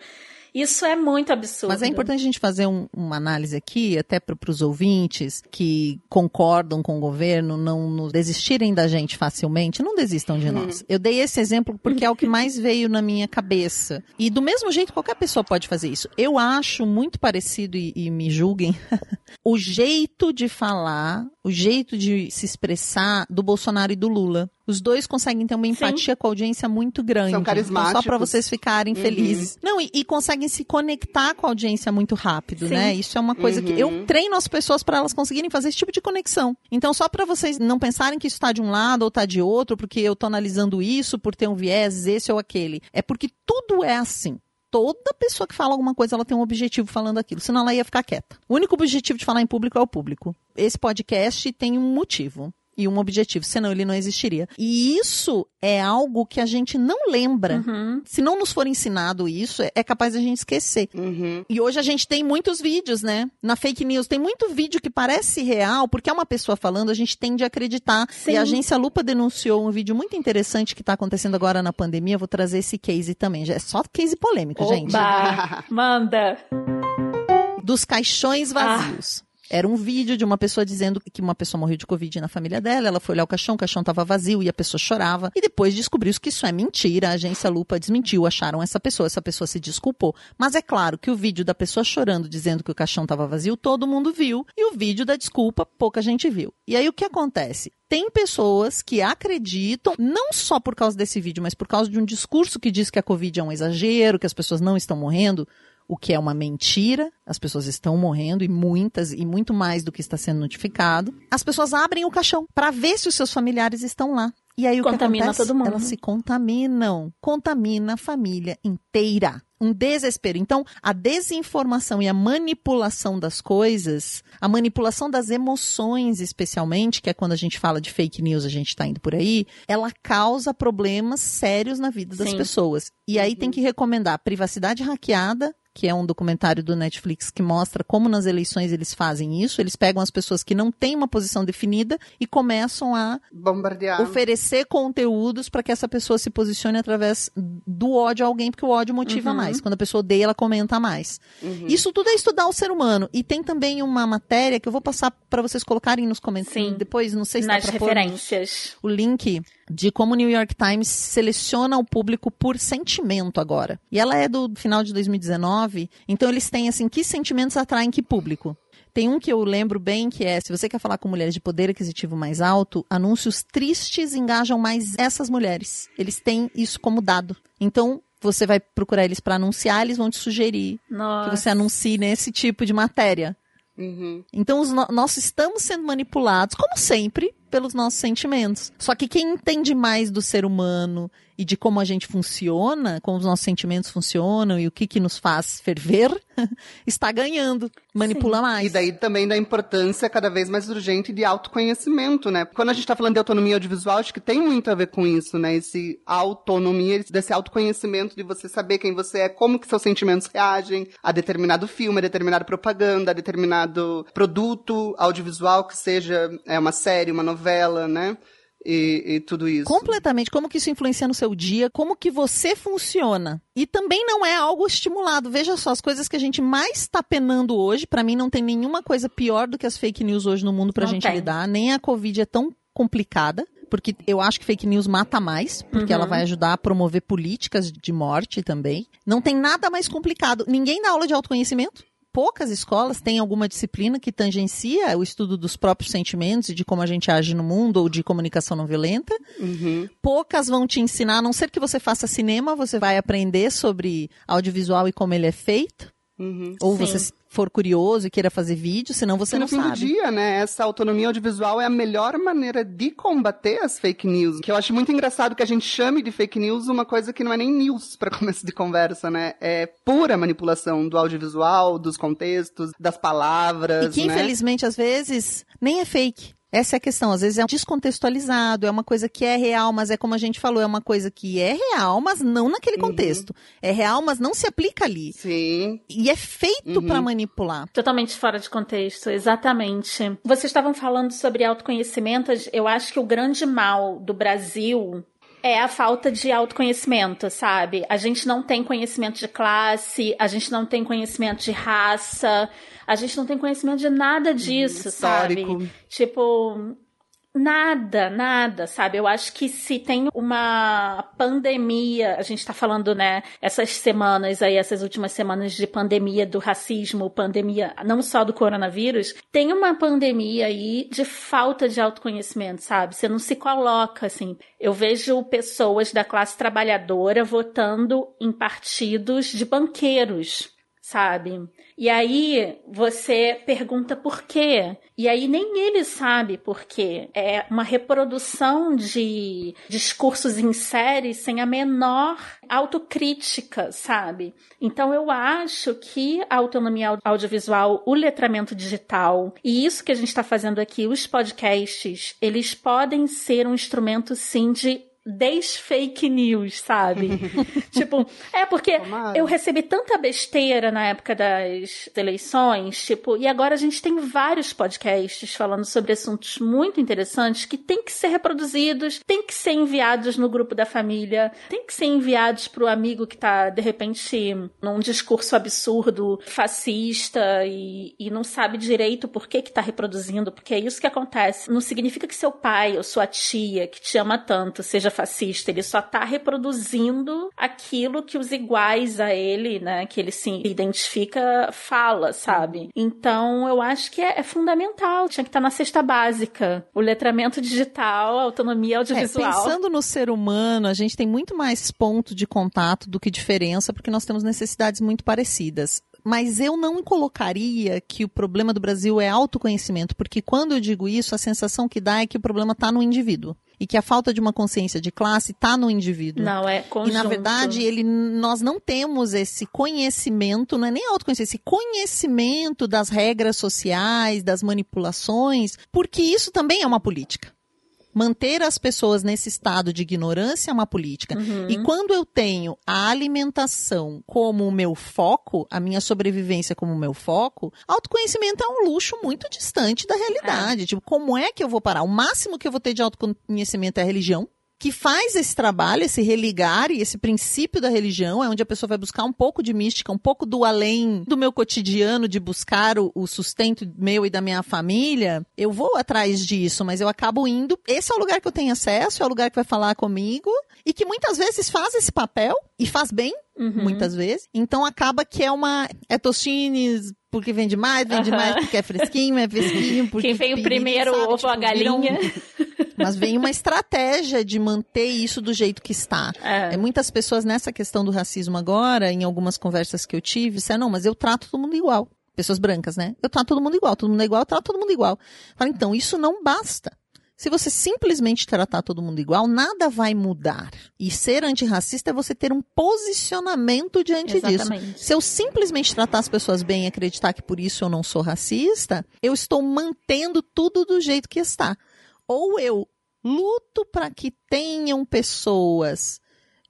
S3: Isso é muito absurdo.
S7: Mas é importante a gente fazer um- uma análise aqui, até para os ouvintes que concordam com o governo, não nos desistirem da gente facilmente, não desistam de nós. Eu dei esse exemplo porque é o que mais veio na minha cabeça. E do mesmo jeito, qualquer pessoa pode fazer isso. Eu acho muito parecido, e, e me julguem, o jeito de falar, o jeito de se expressar do Bolsonaro e do Lula. Os dois conseguem ter uma empatia com a audiência muito grande.
S6: São
S7: Então, só
S6: carismáticos.
S7: para vocês ficarem felizes. Não, e, e conseguem se conectar com a audiência muito rápido,
S3: Sim.
S7: né? Isso é uma coisa que eu treino as pessoas para elas conseguirem fazer esse tipo de conexão. Então, só para vocês não pensarem que isso tá de um lado ou tá de outro, porque eu tô analisando isso por ter um viés esse ou aquele. É porque tudo é assim. Toda pessoa que fala alguma coisa, ela tem um objetivo falando aquilo, senão ela ia ficar quieta. O único objetivo de falar em público é o público. Esse podcast tem um motivo e um objetivo, senão ele não existiria. E isso é algo que a gente não lembra.
S3: Uhum.
S7: Se não nos for ensinado isso, é- é capaz a gente esquecer.
S6: Uhum.
S7: E hoje a gente tem muitos vídeos, né? Na fake news tem muito vídeo que parece real, porque é uma pessoa falando, a gente tende a acreditar.
S3: Sim.
S7: E a agência Lupa denunciou um vídeo muito interessante que está acontecendo agora na pandemia. Eu vou trazer esse case também. Já é só case polêmico, gente.
S3: Oba! Manda!
S7: Dos caixões vazios. Era um vídeo de uma pessoa dizendo que uma pessoa morreu de Covid na família dela. Ela foi olhar o caixão, o caixão estava vazio e a pessoa chorava. E depois descobriu que isso é mentira. A agência Lupa desmentiu, acharam essa pessoa. Essa pessoa se desculpou. Mas é claro que o vídeo da pessoa chorando, dizendo que o caixão estava vazio, todo mundo viu. E o vídeo da desculpa, pouca gente viu. E aí o que acontece? Tem pessoas que acreditam, não só por causa desse vídeo, mas por causa de um discurso que diz que a Covid é um exagero, que as pessoas não estão morrendo o que é uma mentira. As pessoas estão morrendo e muitas e muito mais do que está sendo notificado. As pessoas abrem o caixão para ver se os seus familiares estão lá. E aí o
S3: Contamina
S7: que acontece?
S3: todo mundo.
S7: Elas se contaminam, contamina a família inteira. Um desespero. Então, a desinformação e a manipulação das coisas, a manipulação das emoções, especialmente, que é quando a gente fala de fake news, a gente está indo por aí, ela causa problemas sérios na vida das
S3: Sim.
S7: pessoas. E aí tem que recomendar Privacidade Hackeada, que é um documentário do Netflix que mostra como nas eleições eles fazem isso. Eles pegam as pessoas que não têm uma posição definida e começam a
S6: Bombardear.
S7: oferecer conteúdos para que essa pessoa se posicione através do ódio a alguém, porque o ódio motiva mais. Quando a pessoa odeia, ela comenta mais. Isso tudo é estudar o ser humano. E tem também uma matéria que eu vou passar para vocês colocarem nos comentários.
S3: Sim.
S7: Depois, não sei se
S3: Nas
S7: dá pra pôr
S3: referências.
S7: o link de como o New York Times seleciona o público por sentimento agora. E ela é do final de 2019, então eles têm assim, que sentimentos atraem que público? Tem um que eu lembro bem que é, se você quer falar com mulheres de poder aquisitivo mais alto, anúncios tristes engajam mais essas mulheres. Eles têm isso como dado. Então, você vai procurar eles para anunciar, eles vão te sugerir
S3: Nossa.
S7: que você anuncie nesse tipo de matéria.
S6: Uhum.
S7: Então, os no- nós estamos sendo manipulados, como sempre, pelos nossos sentimentos. Só que quem entende mais do ser humano e de como a gente funciona, como os nossos sentimentos funcionam e o que, que nos faz ferver, está ganhando. Manipula mais.
S6: E daí também da importância cada vez mais urgente de autoconhecimento, né? Quando a gente tá falando de autonomia audiovisual, acho que tem muito a ver com isso, né? Esse autonomia, esse- desse autoconhecimento de você saber quem você é, como que seus sentimentos reagem a determinado filme, a determinada propaganda, a determinado produto audiovisual, que seja é, uma série, uma novela, né? E, e tudo isso.
S7: Completamente. Como que isso influencia no seu dia, como que você funciona. E também não é algo estimulado. Veja só, as coisas que a gente mais está penando hoje, pra mim não tem nenhuma coisa pior do que as fake news hoje no mundo pra
S3: Não
S7: gente
S3: tem.
S7: lidar. Nem a Covid é tão complicada. Porque eu acho que fake news mata mais, porque
S3: Uhum.
S7: ela vai ajudar a promover políticas de morte também. Não tem nada mais complicado. Ninguém dá aula de autoconhecimento. Poucas escolas têm alguma disciplina que tangencia o estudo dos próprios sentimentos e de como a gente age no mundo ou de comunicação não violenta
S6: Uhum.
S7: poucas vão te ensinar, a não ser que você faça cinema, você vai aprender sobre audiovisual e como ele é feito.
S6: Uhum.
S7: Ou
S3: Sim.
S7: você for curioso e queira fazer vídeo, senão você
S6: Porque
S7: não
S6: no fim
S7: sabe.
S6: do dia, né, essa autonomia audiovisual é a melhor maneira de combater as fake news. Que eu acho muito engraçado que a gente chame de fake news uma coisa que não é nem news para começo de conversa, né? É pura manipulação do audiovisual, dos contextos, das palavras,
S7: E que,
S6: né?
S7: infelizmente, às vezes, nem é fake. Essa é a questão. Às vezes é descontextualizado, é uma coisa que é real, mas é como a gente falou, é uma coisa que é real, mas não naquele
S6: Uhum.
S7: contexto. É real, mas não se aplica ali.
S6: Sim.
S7: E é feito
S6: Uhum.
S7: pra manipular.
S3: Totalmente fora de contexto, exatamente. Vocês estavam falando sobre autoconhecimento. Eu acho que o grande mal do Brasil é a falta de autoconhecimento, sabe? A gente não tem conhecimento de classe, a gente não tem conhecimento de raça, a gente não tem conhecimento de nada disso,
S6: histórico.
S3: sabe? Tipo, Nada, nada, sabe? Eu acho que se tem uma pandemia, a gente tá falando, né, essas semanas aí, essas últimas semanas de pandemia do racismo, pandemia não só do coronavírus, tem uma pandemia aí de falta de autoconhecimento, sabe? Você não se coloca assim. Eu vejo pessoas da classe trabalhadora votando em partidos de banqueiros, sabe? E aí você pergunta por quê? E aí nem ele sabe por quê. É uma reprodução de discursos em série sem a menor autocrítica, sabe? Então eu acho que a autonomia audiovisual, o letramento digital e isso que a gente está fazendo aqui, os podcasts, eles podem ser um instrumento sim de desfake news, sabe? tipo, é porque
S6: Tomara.
S3: eu recebi tanta besteira na época das eleições, tipo, e agora a gente tem vários podcasts falando sobre assuntos muito interessantes que tem que ser reproduzidos, tem que ser enviados no grupo da família, tem que ser enviados pro amigo que tá, de repente, num discurso absurdo, fascista e, e não sabe direito por que que tá reproduzindo, porque é isso que acontece. Não significa que seu pai ou sua tia, que te ama tanto, seja fascista, ele só tá reproduzindo aquilo que os iguais a ele, né, que ele se identifica, fala, sabe? Então, eu acho que é, é fundamental, tinha que estar na cesta básica. O letramento digital, a autonomia
S7: É,
S3: audiovisual.
S7: pensando no ser humano, a gente tem muito mais ponto de contato do que diferença, porque nós temos necessidades muito parecidas. Mas eu não colocaria que o problema do Brasil é autoconhecimento, porque quando eu digo isso, a sensação que dá é que o problema está no indivíduo. E que a falta de uma consciência de classe está no indivíduo.
S3: Não, é conjunto.
S7: E na verdade, ele, nós não temos esse conhecimento, não é nem autoconhecimento, esse conhecimento das regras sociais, das manipulações, porque isso também é uma política. Manter as pessoas nesse estado de ignorância é uma política.
S3: Uhum.
S7: E quando eu tenho a alimentação como o meu foco, a minha sobrevivência como o meu foco, autoconhecimento é um luxo muito distante da realidade. Tipo, como é que eu vou parar? O máximo que eu vou ter de autoconhecimento é a religião que faz esse trabalho, esse religar e esse princípio da religião, é onde a pessoa vai buscar um pouco de mística, um pouco do além do meu cotidiano, de buscar o, o sustento meu e da minha família. Eu vou atrás disso, mas eu acabo indo. Esse é o lugar que eu tenho acesso, é o lugar que vai falar comigo e que muitas vezes faz esse papel e faz bem,
S3: Uhum.
S7: muitas vezes. Então acaba que é uma. É tostines porque vende mais, vende
S3: Aham.
S7: mais porque é fresquinho, é fresquinho. Porque
S3: Quem veio primeiro,
S7: sabe?
S3: ovo a
S7: Tipo, um-
S3: galinha.
S7: mas vem uma estratégia de manter isso do jeito que está.
S3: É.
S7: É, muitas pessoas nessa questão do racismo agora, em algumas conversas que eu tive, disseram, não, mas eu trato todo mundo igual. Pessoas brancas, né? Eu trato todo mundo igual, todo mundo é igual, eu trato todo mundo igual. Fala, então, isso não basta. Se você simplesmente tratar todo mundo igual, nada vai mudar. E ser antirracista é você ter um posicionamento diante disso.
S3: Exatamente.
S7: Se eu simplesmente tratar as pessoas bem e acreditar que por isso eu não sou racista, eu estou mantendo tudo do jeito que está. Ou eu luto para que tenham pessoas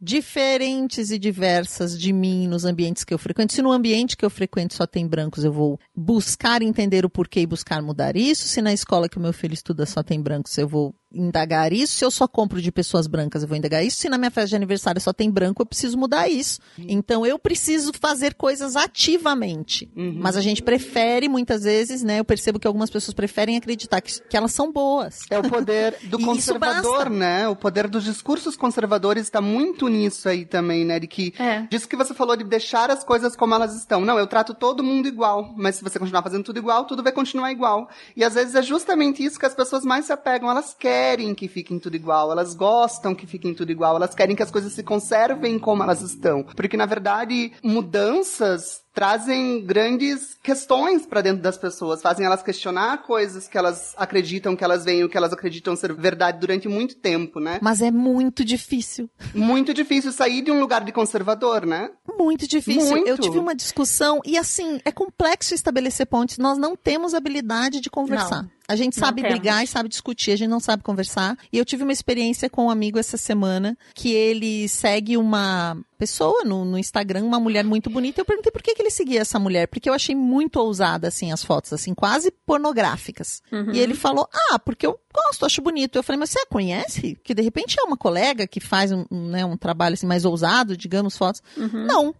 S7: diferentes e diversas de mim nos ambientes que eu frequento. Se no ambiente que eu frequento só tem brancos, eu vou buscar entender o porquê e buscar mudar isso. Se na escola que o meu filho estuda só tem brancos, eu vou indagar isso. Se eu só compro de pessoas brancas, eu vou indagar isso. Se na minha festa de aniversário só tem branco, eu preciso mudar isso. Então eu preciso fazer coisas ativamente. Mas a gente prefere muitas vezes, né? Eu percebo que algumas pessoas preferem acreditar que, que elas são boas.
S6: É o poder do conservador, né? O poder dos discursos conservadores está muito nisso aí também, né? De que
S3: É.
S6: disso que você falou de deixar as coisas como elas estão. Não, eu trato todo mundo igual, mas se você continuar fazendo tudo igual, tudo vai continuar igual. E às vezes é justamente isso que as pessoas mais se apegam. Elas querem que fiquem tudo igual, elas gostam que fiquem tudo igual, elas querem que as coisas se conservem como elas estão. Porque na verdade, mudanças trazem grandes questões para dentro das pessoas, fazem elas questionar coisas que elas acreditam que elas veem, o que elas acreditam ser verdade durante muito tempo, né?
S7: Mas é muito difícil.
S6: Muito difícil sair de um lugar de conservador, né?
S7: Muito difícil.
S6: Muito.
S7: Eu tive uma discussão e assim, é complexo estabelecer pontes. Nós não temos habilidade de conversar.
S3: Não.
S7: A gente sabe brigar e sabe discutir, a gente não sabe conversar. E eu tive uma experiência com um amigo essa semana que ele segue uma pessoa no, no Instagram, uma mulher muito bonita. Eu perguntei por que, que ele seguia essa mulher, porque eu achei muito ousada, assim, as fotos, assim, quase pornográficas.
S3: Uhum.
S7: E ele falou, ah, porque eu gosto, acho bonito. Eu falei, mas você a conhece? Que de repente é uma colega que faz um, né, um trabalho assim, mais ousado, digamos, fotos.
S3: Uhum.
S7: Não.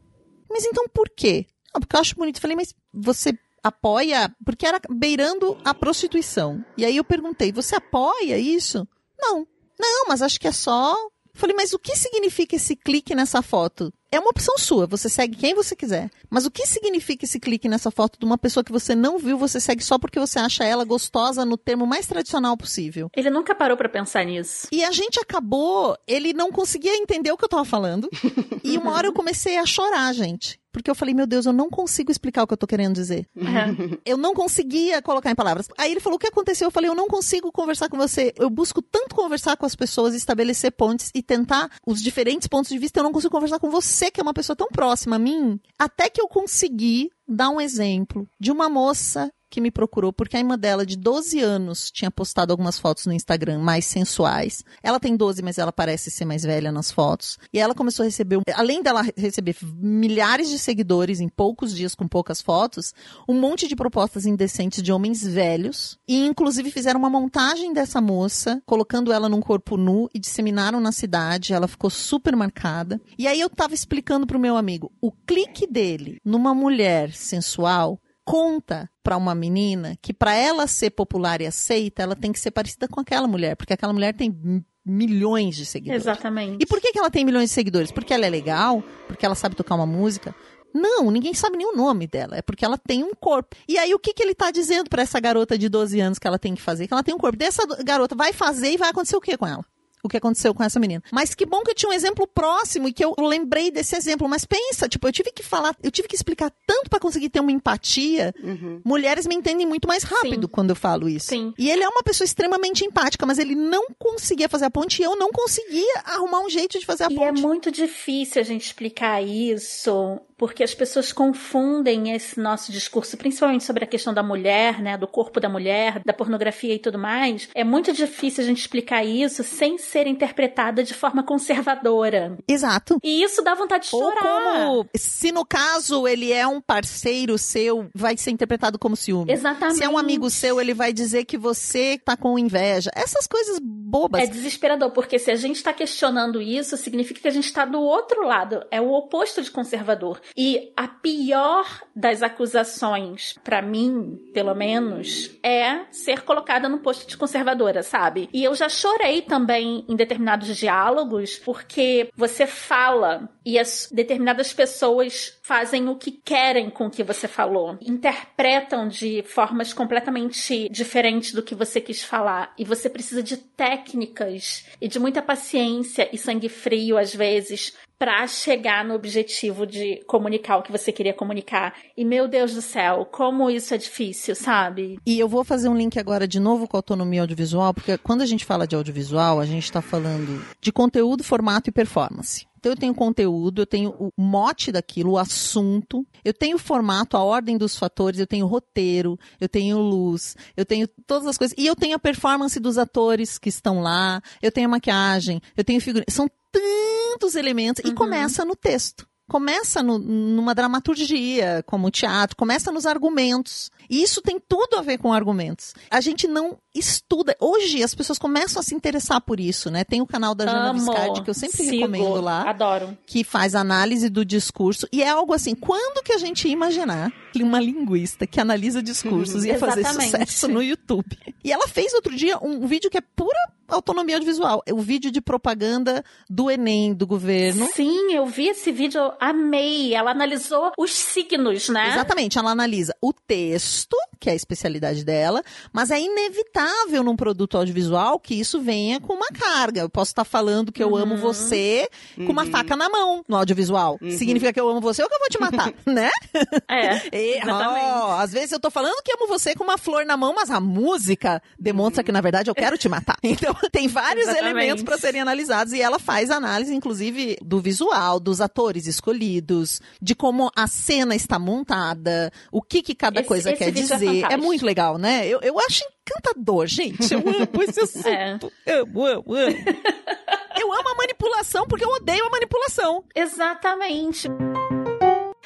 S7: Mas então por quê? Não, porque eu acho bonito. Eu falei, mas você apoia? Porque era beirando a prostituição. E aí eu perguntei, você apoia isso? Não. Não, mas acho que é só. Eu falei, mas o que significa esse clique nessa foto? É uma opção sua, você segue quem você quiser. Mas o que significa esse clique nessa foto de uma pessoa que você não viu, você segue só porque você acha ela gostosa no termo mais tradicional possível?
S3: Ele nunca parou pra pensar nisso.
S7: E a gente acabou, ele não conseguia entender o que eu tava falando. e uma hora eu comecei a chorar, gente. Porque eu falei, meu Deus, eu não consigo explicar o que eu tô querendo dizer.
S3: É.
S7: Eu não conseguia colocar em palavras. Aí ele falou, o que aconteceu? Eu falei, eu não consigo conversar com você. Eu busco tanto conversar com as pessoas, estabelecer pontes e tentar os diferentes pontos de vista. Eu não consigo conversar com você, que é uma pessoa tão próxima a mim. Até que eu consegui dar um exemplo de uma moça que me procurou, porque a irmã dela, de 12 anos, tinha postado algumas fotos no Instagram mais sensuais. Ela tem 12, mas ela parece ser mais velha nas fotos. E ela começou a receber, além dela receber milhares de seguidores em poucos dias com poucas fotos, um monte de propostas indecentes de homens velhos. E, inclusive, fizeram uma montagem dessa moça, colocando ela num corpo nu e disseminaram na cidade. Ela ficou super marcada. E aí eu tava explicando pro meu amigo, o clique dele numa mulher sensual conta para uma menina que para ela ser popular e aceita, ela tem que ser parecida com aquela mulher, porque aquela mulher tem milhões de seguidores.
S3: Exatamente.
S7: E por que, que ela tem milhões de seguidores? Porque ela é legal? Porque ela sabe tocar uma música? Não, ninguém sabe nem o nome dela. É porque ela tem um corpo. E aí, o que, que ele tá dizendo pra essa garota de 12 anos que ela tem que fazer? Que ela tem um corpo. Dessa garota vai fazer e vai acontecer o que com ela? O que aconteceu com essa menina. Mas que bom que eu tinha um exemplo próximo e que eu lembrei desse exemplo. Mas pensa, tipo, eu tive que falar, eu tive que explicar tanto pra conseguir ter uma empatia. Mulheres me entendem muito mais rápido
S3: Sim.
S7: quando eu falo isso.
S3: Sim.
S7: E ele é uma pessoa extremamente empática, mas ele não conseguia fazer a ponte e eu não conseguia arrumar um jeito de fazer a
S3: E
S7: ponte.
S3: é muito difícil a gente explicar isso, porque as pessoas confundem esse nosso discurso, principalmente sobre a questão da mulher, né, do corpo da mulher, da pornografia e tudo mais. É muito difícil a gente explicar isso sem ser interpretada de forma conservadora.
S7: Exato.
S3: E isso dá vontade de
S7: Ou
S3: chorar.
S7: como, se no caso ele é um parceiro seu, vai ser interpretado como ciúme.
S3: Exatamente.
S7: Se é um amigo seu, ele vai dizer que você tá com inveja. Essas coisas bobas.
S3: É desesperador, porque se a gente está questionando isso, significa que a gente está do outro lado. É o oposto de conservador. E a pior das acusações, pra mim, pelo menos, é ser colocada no posto de conservadora, sabe? E eu já chorei também em determinados diálogos, porque você fala e as determinadas pessoas fazem o que querem com o que você falou, interpretam de formas completamente diferentes do que você quis falar, e você precisa de técnicas e de muita paciência e sangue frio às vezes pra chegar no objetivo de comunicar o que você queria comunicar. E meu Deus do céu, como isso é difícil, sabe?
S7: E eu vou fazer um link agora de novo com a autonomia audiovisual, porque quando a gente fala de audiovisual, a gente está falando de conteúdo, formato e performance. Então eu tenho conteúdo, eu tenho o mote daquilo, o assunto, eu tenho o formato, a ordem dos fatores, eu tenho roteiro, eu tenho luz, eu tenho todas as coisas. E eu tenho a performance dos atores que estão lá, eu tenho a maquiagem, eu tenho figurino. São tantos elementos. E
S3: Uhum.
S7: começa no texto. Começa no- numa dramaturgia, como o teatro, começa nos argumentos. E isso tem tudo a ver com argumentos. A gente não estuda. Hoje as pessoas começam a se interessar por isso, né? Tem o canal da Jana
S3: Amo.
S7: Viscardi, que eu sempre
S3: Sigo.
S7: recomendo lá
S3: Adoro.
S7: que faz análise do discurso. E é algo assim, quando que a gente ia imaginar que uma linguista que analisa discursos ia fazer sucesso no YouTube? E ela fez outro dia um vídeo que é pura autonomia audiovisual. O vídeo de propaganda do Enem, do governo.
S3: Sim, eu vi esse vídeo, eu amei. Ela analisou os signos, né?
S7: Exatamente, ela analisa o texto, que é a especialidade dela, mas é inevitável num produto audiovisual que isso venha com uma carga. Eu posso estar falando que eu
S3: Uhum.
S7: amo você com uma faca na mão no audiovisual. Significa que eu amo você ou que eu vou te matar, né?
S3: É,
S7: E,
S3: exatamente.
S7: ó, às vezes eu tô falando que amo você com uma flor na mão, mas a música demonstra que, na verdade, eu quero te matar. Então, tem vários
S3: Exatamente.
S7: elementos para serem analisados e ela faz análise, inclusive, do visual, dos atores escolhidos, de como a cena está montada, o que que cada
S3: Esse-
S7: coisa
S3: esse
S7: quer
S3: é
S7: dizer. É,
S3: fantástico.
S7: muito legal, né? Eu, eu acho encantador, gente. Eu amo esse assunto. Amo, amo, amo. Eu amo a manipulação porque eu odeio a manipulação.
S3: Exatamente.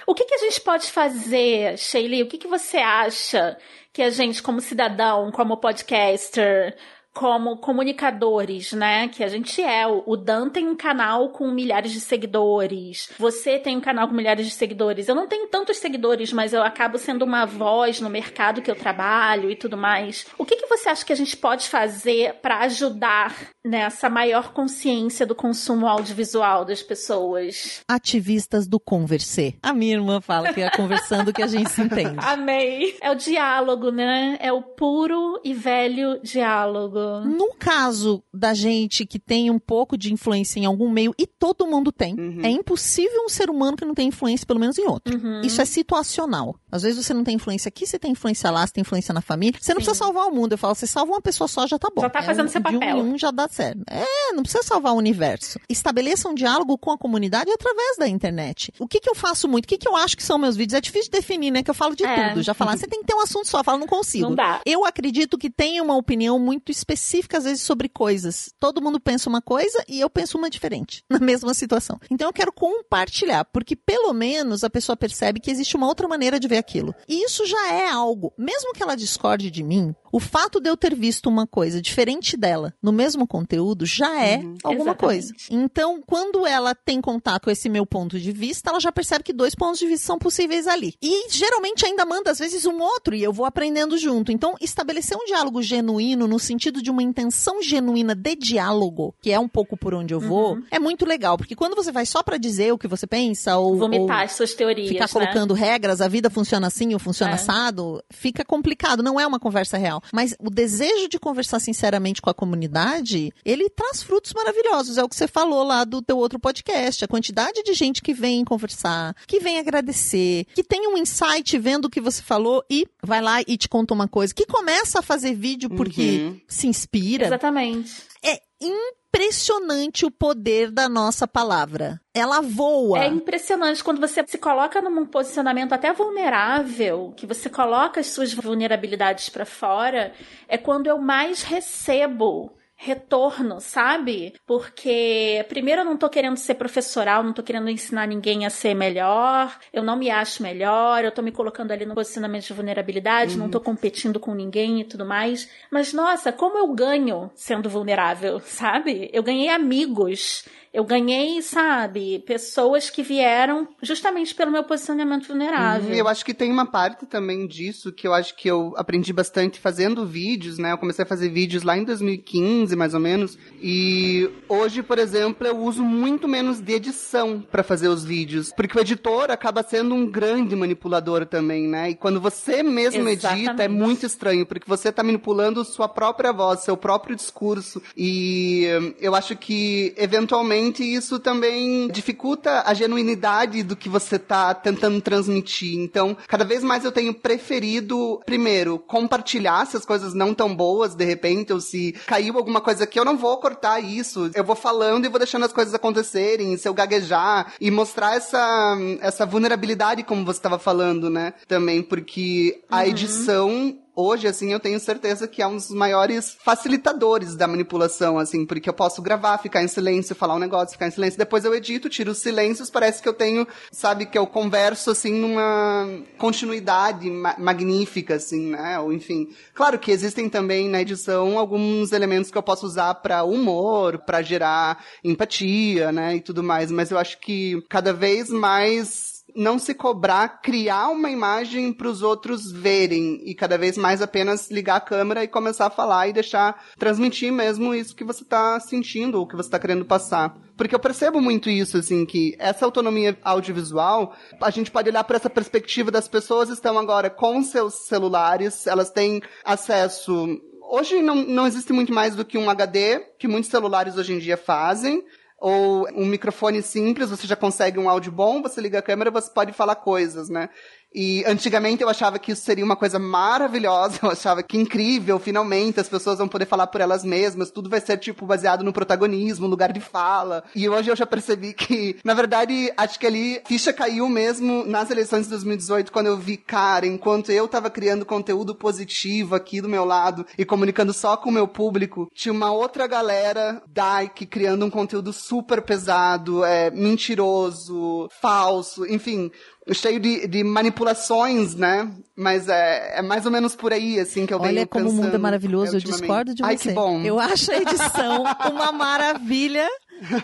S3: O que, que a gente pode fazer, Sheila? O que, que você acha que a gente, como cidadão, como podcaster, como comunicadores, né? Que a gente é. O Dan tem um canal com milhares de seguidores. Você tem um canal com milhares de seguidores. Eu não tenho tantos seguidores, mas eu acabo sendo uma voz no mercado que eu trabalho e tudo mais. O que, que você acha que a gente pode fazer para ajudar nessa maior consciência do consumo audiovisual das pessoas?
S7: Ativistas do Conversê. A minha irmã fala que é conversando que a gente se entende.
S3: Amei. É o diálogo, né? É o puro e velho diálogo.
S7: No caso da gente que tem um pouco de influência em algum meio, e todo mundo tem, é impossível um ser humano que não tem influência, pelo menos em outro.
S3: Uhum.
S7: Isso é situacional. Às vezes você não tem influência aqui, você tem influência lá, você tem influência na família. Você não precisa salvar o mundo. Eu falo, você salva uma pessoa só, já tá bom.
S3: Já tá fazendo
S7: um,
S3: seu
S7: de um
S3: papel.
S7: em um já dá certo. É, não precisa salvar o universo. Estabeleça um diálogo com a comunidade através da internet. O que que eu faço muito? O que que eu acho que são meus vídeos? É difícil definir, né? Que eu falo de
S3: É.
S7: tudo. Já falar, você tem que ter um assunto só. Eu falo, não consigo.
S3: Não dá.
S7: Eu acredito que tem uma opinião muito específica, às vezes, sobre coisas. Todo mundo pensa uma coisa e eu penso uma diferente, na mesma situação. Então eu quero compartilhar, porque pelo menos a pessoa percebe que existe uma outra maneira de ver aquilo. E isso já é algo. Mesmo que ela discorde de mim, o fato de eu ter visto uma coisa diferente dela no mesmo conteúdo já é alguma
S3: Exatamente.
S7: coisa. Então, quando ela tem contato com esse meu ponto de vista, ela já percebe que dois pontos de vista são possíveis ali. E geralmente ainda manda, às vezes, um outro e eu vou aprendendo junto. Então, estabelecer um diálogo genuíno, no sentido de uma intenção genuína de diálogo, que é um pouco por onde eu vou,
S3: Uhum.
S7: é muito legal. Porque quando você vai só pra dizer o que você pensa, ou,
S3: Vomitar
S7: ou
S3: as suas teorias,
S7: ficar
S3: né?
S7: colocando regras, a vida funciona assim ou funciona
S3: É.
S7: assado, fica complicado, não é uma conversa real. Mas o desejo de conversar sinceramente com a comunidade, ele traz frutos maravilhosos. É o que você falou lá do teu outro podcast. A quantidade de gente que vem conversar, que vem agradecer, que tem um insight vendo o que você falou e vai lá e te conta uma coisa, que começa a fazer vídeo porque
S6: Uhum.
S7: se inspira.
S3: Exatamente.
S7: É impressionante o poder da nossa palavra. Ela voa.
S3: É impressionante quando você se coloca num posicionamento até vulnerável, que você coloca as suas vulnerabilidades pra fora, é quando eu mais recebo retorno, sabe? Porque primeiro eu não tô querendo ser professoral, não tô querendo ensinar ninguém a ser melhor, eu não me acho melhor, eu tô me colocando ali no posicionamento de vulnerabilidade, não tô competindo com ninguém e tudo mais. Mas nossa, como eu ganho sendo vulnerável, sabe? Eu ganhei amigos, eu ganhei, sabe, pessoas que vieram justamente pelo meu posicionamento vulnerável.
S6: E eu acho que tem uma parte também disso que eu acho que eu aprendi bastante fazendo vídeos, né? Eu comecei a fazer vídeos lá em 2015, mais ou menos. E hoje, por exemplo, eu uso muito menos de edição para fazer os vídeos. Porque o editor acaba sendo um grande manipulador também, né? E quando você mesmo edita, é
S3: Exatamente.
S6: muito estranho, porque você tá manipulando sua própria voz, seu próprio discurso. E eu acho que, eventualmente, isso também dificulta a genuinidade do que você tá tentando transmitir. Então, cada vez mais eu tenho preferido, primeiro, compartilhar se as coisas não tão boas, de repente, ou se caiu alguma coisa aqui, eu não vou cortar isso. Eu vou falando e vou deixando as coisas acontecerem, se eu gaguejar, e mostrar essa, essa vulnerabilidade, como você estava falando, né? Também, porque a edição hoje, assim, eu tenho certeza que é um dos maiores facilitadores da manipulação, assim, porque eu posso gravar, ficar em silêncio, falar um negócio, ficar em silêncio, depois eu edito, tiro os silêncios, parece que eu tenho, sabe, que eu converso, assim, numa continuidade ma- magnífica, assim, né, ou enfim. Claro que existem também na edição alguns elementos que eu posso usar para humor, para gerar empatia, né, e tudo mais, mas eu acho que cada vez mais não se cobrar criar uma imagem para os outros verem e cada vez mais apenas ligar a câmera e começar a falar e deixar transmitir mesmo isso que você está sentindo ou que você está querendo passar. Porque eu percebo muito isso, assim, que essa autonomia audiovisual, a gente pode olhar para essa perspectiva das pessoas estão agora com seus celulares, elas têm acesso Hoje não, não existe muito mais do que um HD, que muitos celulares hoje em dia fazem ou um microfone simples, você já consegue um áudio bom, você liga a câmera, você pode falar coisas, né? E antigamente eu achava que isso seria uma coisa maravilhosa, eu achava que incrível, finalmente as pessoas vão poder falar por elas mesmas, tudo vai ser tipo baseado no protagonismo, lugar de fala. E hoje eu já percebi que, na verdade, acho que ali ficha caiu mesmo nas eleições de 2018 quando eu vi, cara, enquanto eu tava criando conteúdo positivo aqui do meu lado e comunicando só com o meu público, tinha uma outra galera Dyke criando um conteúdo super pesado, é, mentiroso, falso, enfim, cheio de, de manipulações, né? Mas é, é mais ou menos por aí, assim, que eu
S7: Olha
S6: venho
S7: como o mundo é maravilhoso, eu discordo de
S6: Ai,
S7: você.
S6: que bom.
S7: Eu acho a edição uma maravilha.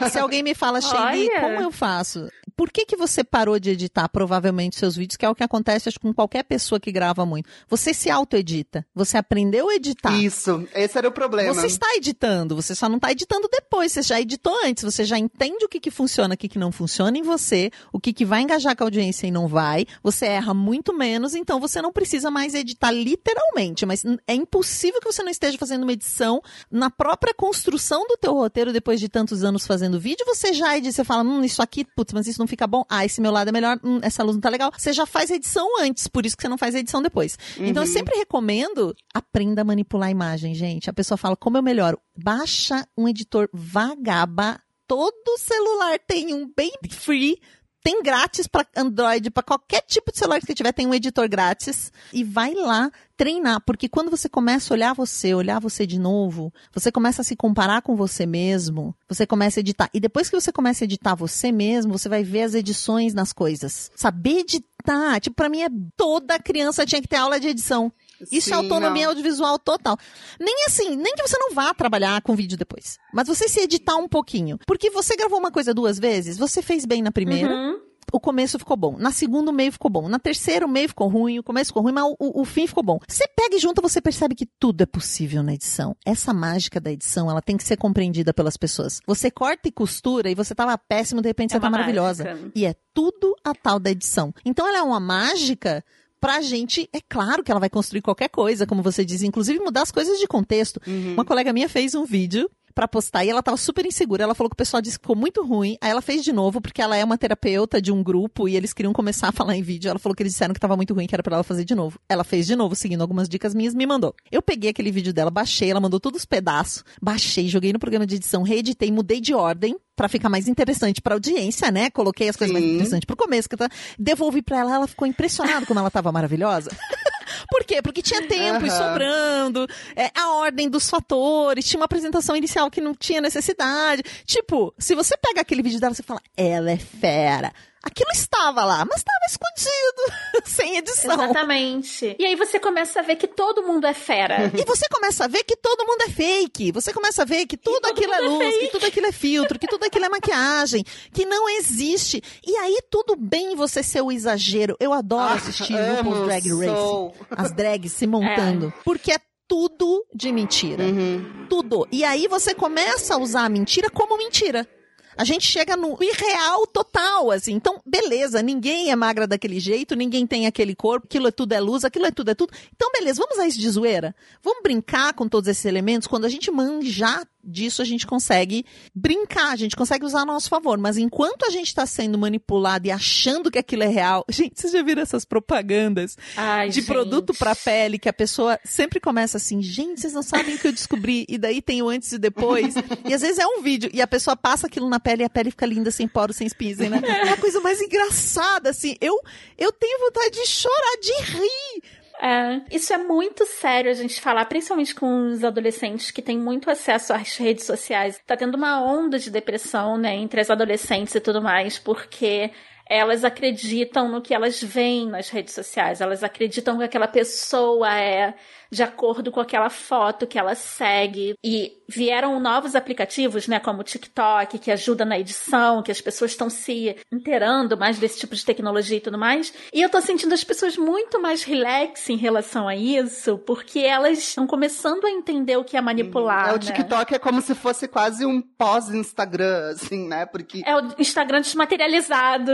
S7: Se alguém me fala, Shelly, como eu faço? Por que que você parou de editar, provavelmente, seus vídeos, que é o que acontece, acho, com qualquer pessoa que grava muito? Você se auto-edita. Você aprendeu a editar.
S6: Isso, esse era o problema.
S7: Você está editando, você só não está editando depois, você já editou antes, você já entende o que, que funciona, o que, que não funciona em você, o que, que vai engajar com a audiência e não vai, você erra muito menos, então você não precisa mais editar literalmente, mas é impossível que você não esteja fazendo uma edição na própria construção do teu roteiro depois de tantos anos fazendo vídeo, você já edita, você fala, hum, isso aqui, putz, mas isso não fica bom, ah, esse meu lado é melhor, hum, essa luz não tá legal, você já faz a edição antes, por isso que você não faz a edição depois. Então eu sempre recomendo, aprenda a manipular a imagem, gente. A pessoa fala, como eu melhoro? Baixa um editor vagaba. Todo celular tem um bem free. Tem grátis para Android, para qualquer tipo de celular que você tiver, tem um editor grátis. E vai lá treinar, porque quando você começa a olhar você, olhar você de novo, você começa a se comparar com você mesmo, você começa a editar. E depois que você começa a editar você mesmo, você vai ver as edições nas coisas. Saber editar, tipo, pra mim é toda criança tinha que ter aula de edição. Isso é
S6: Sim,
S7: autonomia
S6: não.
S7: audiovisual total. Nem assim, nem que você não vá trabalhar com vídeo depois. Mas você se editar um pouquinho. Porque você gravou uma coisa duas vezes, você fez bem na primeira,
S3: Uhum.
S7: o começo ficou bom. Na segunda, o meio ficou bom. Na terceira, o meio ficou ruim, o começo ficou ruim, mas o, o fim ficou bom. Você pega e junta, você percebe que tudo é possível na edição. Essa mágica da edição, ela tem que ser compreendida pelas pessoas. Você corta e costura e você tava péssimo, de repente
S3: É
S7: você tá maravilhosa.
S3: mágica.
S7: E é tudo a tal da edição. Então ela é uma mágica pra gente, é claro que ela vai construir qualquer coisa, como você diz, inclusive mudar as coisas de contexto. Uma colega minha fez um vídeo pra postar e ela tava super insegura. Ela falou que o pessoal disse que ficou muito ruim. Aí ela fez de novo porque ela é uma terapeuta de um grupo e eles queriam começar a falar em vídeo. Ela falou que eles disseram que tava muito ruim, que era pra ela fazer de novo. Ela fez de novo, seguindo algumas dicas minhas, me mandou. Eu peguei aquele vídeo dela, baixei, ela mandou todos os pedaços, baixei, joguei no programa de edição, reeditei, mudei de ordem pra ficar mais interessante pra audiência, né? Coloquei as coisas mais
S6: Sim.
S7: interessantes pro começo, que tá... devolvi pra ela, ela ficou impressionada como ela tava maravilhosa. Por quê? Porque tinha tempo e
S6: Aham.
S7: sobrando, é, a ordem dos fatores, tinha uma apresentação inicial que não tinha necessidade. Tipo, se você pega aquele vídeo dela você fala, ela é fera. Aquilo estava lá, mas estava escondido, sem edição.
S3: Exatamente. E aí você começa a ver que todo mundo é fera.
S7: E você começa a ver que todo mundo é fake. Você começa a ver que tudo
S3: todo
S7: aquilo é
S3: é
S7: luz, que
S3: fake.
S7: tudo aquilo é filtro, que tudo aquilo é maquiagem, que não existe. E aí tudo bem você ser o exagero. Eu adoro
S6: Ah,
S7: assistir RuPaul's Drag Race.
S6: sou.
S7: As drags se montando. Porque é tudo de mentira.
S6: Uhum.
S7: Tudo. E aí você começa a usar a mentira como mentira. A gente chega no irreal total, assim. Então, beleza, ninguém é magra daquele jeito, ninguém tem aquele corpo, aquilo é tudo é luz, aquilo é tudo é tudo. Então, beleza, vamos usar isso de zoeira? Vamos brincar com todos esses elementos? Quando a gente manjar disso, a gente consegue brincar, a gente consegue usar a nosso favor. Mas enquanto a gente está sendo manipulado e achando que aquilo é real, gente, vocês já viram essas propagandas
S3: Ai,
S7: de
S3: gente.
S7: produto pra pele que a pessoa sempre começa assim, gente, vocês não sabem o que eu descobri, e daí tem o antes e depois. e às vezes é um vídeo, e a pessoa passa aquilo na pele e a pele fica linda, sem poros, sem espinhos, né? É a coisa mais engraçada, assim. Eu, eu tenho vontade de chorar, de rir.
S3: É, isso é muito sério a gente falar, principalmente com os adolescentes que têm muito acesso às redes sociais. Tá tendo uma onda de depressão, né, entre as adolescentes e tudo mais, porque elas acreditam no que elas veem nas redes sociais, elas acreditam que aquela pessoa é de acordo com aquela foto que ela segue. E vieram novos aplicativos, né, como o TikTok, que ajuda na edição, que as pessoas estão se inteirando mais desse tipo de tecnologia e tudo mais. E eu tô sentindo as pessoas muito mais relax em relação a isso, porque elas estão começando a entender o que é manipular.
S6: É, o
S3: né?
S6: TikTok é como se fosse quase um pós-Instagram, assim, né? Porque
S3: É o Instagram desmaterializado.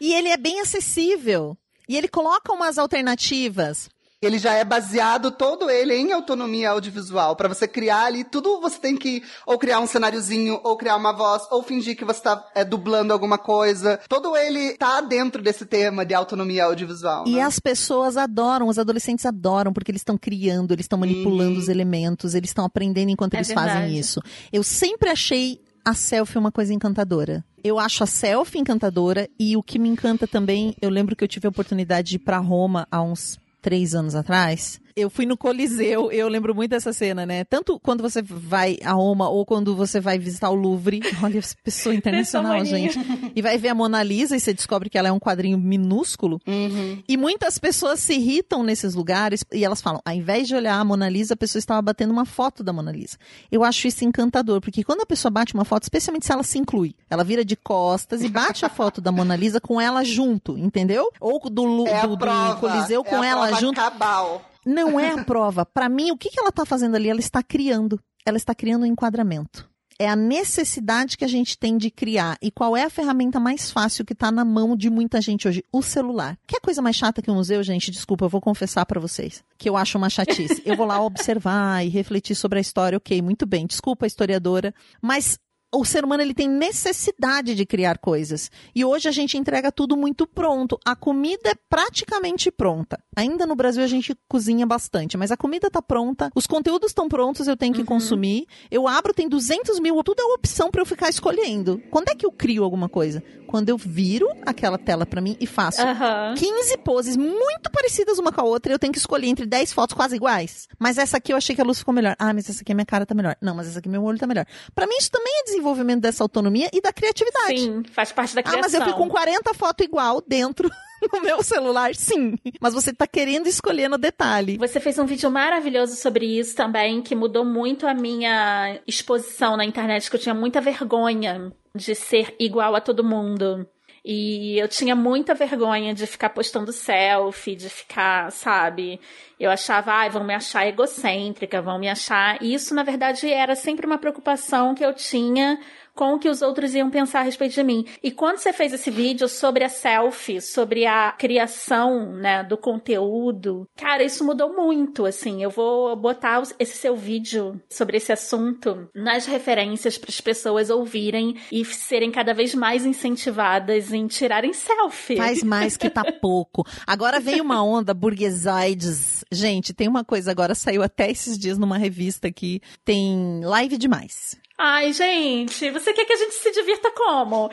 S7: E ele é bem acessível. E ele coloca umas alternativas.
S6: Ele já é baseado todo ele em autonomia audiovisual. Pra você criar ali, tudo você tem que ou criar um cenáriozinho, ou criar uma voz, ou fingir que você tá é, dublando alguma coisa. Todo ele tá dentro desse tema de autonomia audiovisual.
S7: E
S6: né?
S7: as pessoas adoram, os adolescentes adoram, porque eles estão criando, eles estão manipulando
S6: Uhum.
S7: os elementos, eles estão aprendendo enquanto
S3: É
S7: eles
S3: verdade.
S7: fazem isso. Eu sempre achei a selfie uma coisa encantadora. Eu acho a selfie encantadora e o que me encanta também, eu lembro que eu tive a oportunidade de ir pra Roma há uns três anos atrás. Eu fui no Coliseu, eu lembro muito dessa cena, né? Tanto quando você vai a Roma ou quando você vai visitar o Louvre. Olha, essa pessoa internacional, gente. E vai ver a Mona Lisa e você descobre que ela é um quadrinho minúsculo.
S6: Uhum.
S7: E muitas pessoas se irritam nesses lugares e elas falam, ao invés de olhar a Mona Lisa, a pessoa estava batendo uma foto da Mona Lisa. Eu acho isso encantador, porque quando a pessoa bate uma foto, especialmente se ela se inclui, ela vira de costas e bate a foto da Mona Lisa com ela junto, entendeu? Ou do,
S6: É
S7: do, do Coliseu
S6: é
S7: com ela junto.
S6: cabal.
S7: Não é a prova. Pra mim, o que, que ela tá fazendo ali? Ela está criando. Ela está criando um enquadramento. É a necessidade que a gente tem de criar. E qual é a ferramenta mais fácil que tá na mão de muita gente hoje? O celular. Quer coisa mais chata que um museu, gente? Desculpa, eu vou confessar pra vocês. Que eu acho uma chatice. Eu vou lá observar e refletir sobre a história. Ok, muito bem. Desculpa, historiadora. Mas o ser humano ele tem necessidade de criar coisas. E hoje a gente entrega tudo muito pronto. A comida é praticamente pronta. Ainda no Brasil a gente cozinha bastante, mas a comida tá pronta, os conteúdos estão prontos, eu tenho que consumir. Eu abro, tem 200 mil, tudo é opção para eu ficar escolhendo. Quando é que eu crio alguma coisa? Quando eu viro aquela tela para mim e faço
S3: Aham.
S7: 15 poses muito parecidas uma com a outra e eu tenho que escolher entre 10 fotos quase iguais. Mas essa aqui eu achei que a luz ficou melhor. Ah, mas essa aqui a minha cara tá melhor. Não, mas essa aqui meu olho tá melhor. Pra mim isso também é desenvolvimento dessa autonomia e da criatividade.
S3: Sim, faz parte da
S7: Ah,
S3: criação.
S7: mas eu fico com 40 fotos igual dentro no meu celular, sim. Mas você tá querendo escolher no detalhe.
S3: Você fez um vídeo maravilhoso sobre isso também, que mudou muito a minha exposição na internet, que eu tinha muita vergonha de ser igual a todo mundo. E eu tinha muita vergonha de ficar postando selfie, de ficar, sabe? Eu achava, ai, vão me achar egocêntrica, vão me achar. E isso, na verdade, era sempre uma preocupação que eu tinha com o que os outros iam pensar a respeito de mim. E quando você fez esse vídeo sobre a selfie, sobre a criação, né, do conteúdo, cara, isso mudou muito, assim. Eu vou botar esse seu vídeo sobre esse assunto nas referências para as pessoas ouvirem e serem cada vez mais incentivadas em tirarem selfie.
S7: Faz mais que tá pouco. Agora veio uma onda burguesoides. Gente, tem uma coisa agora, saiu até esses dias numa revista que tem live demais.
S3: Ai, gente, você quer que a gente se divirta como?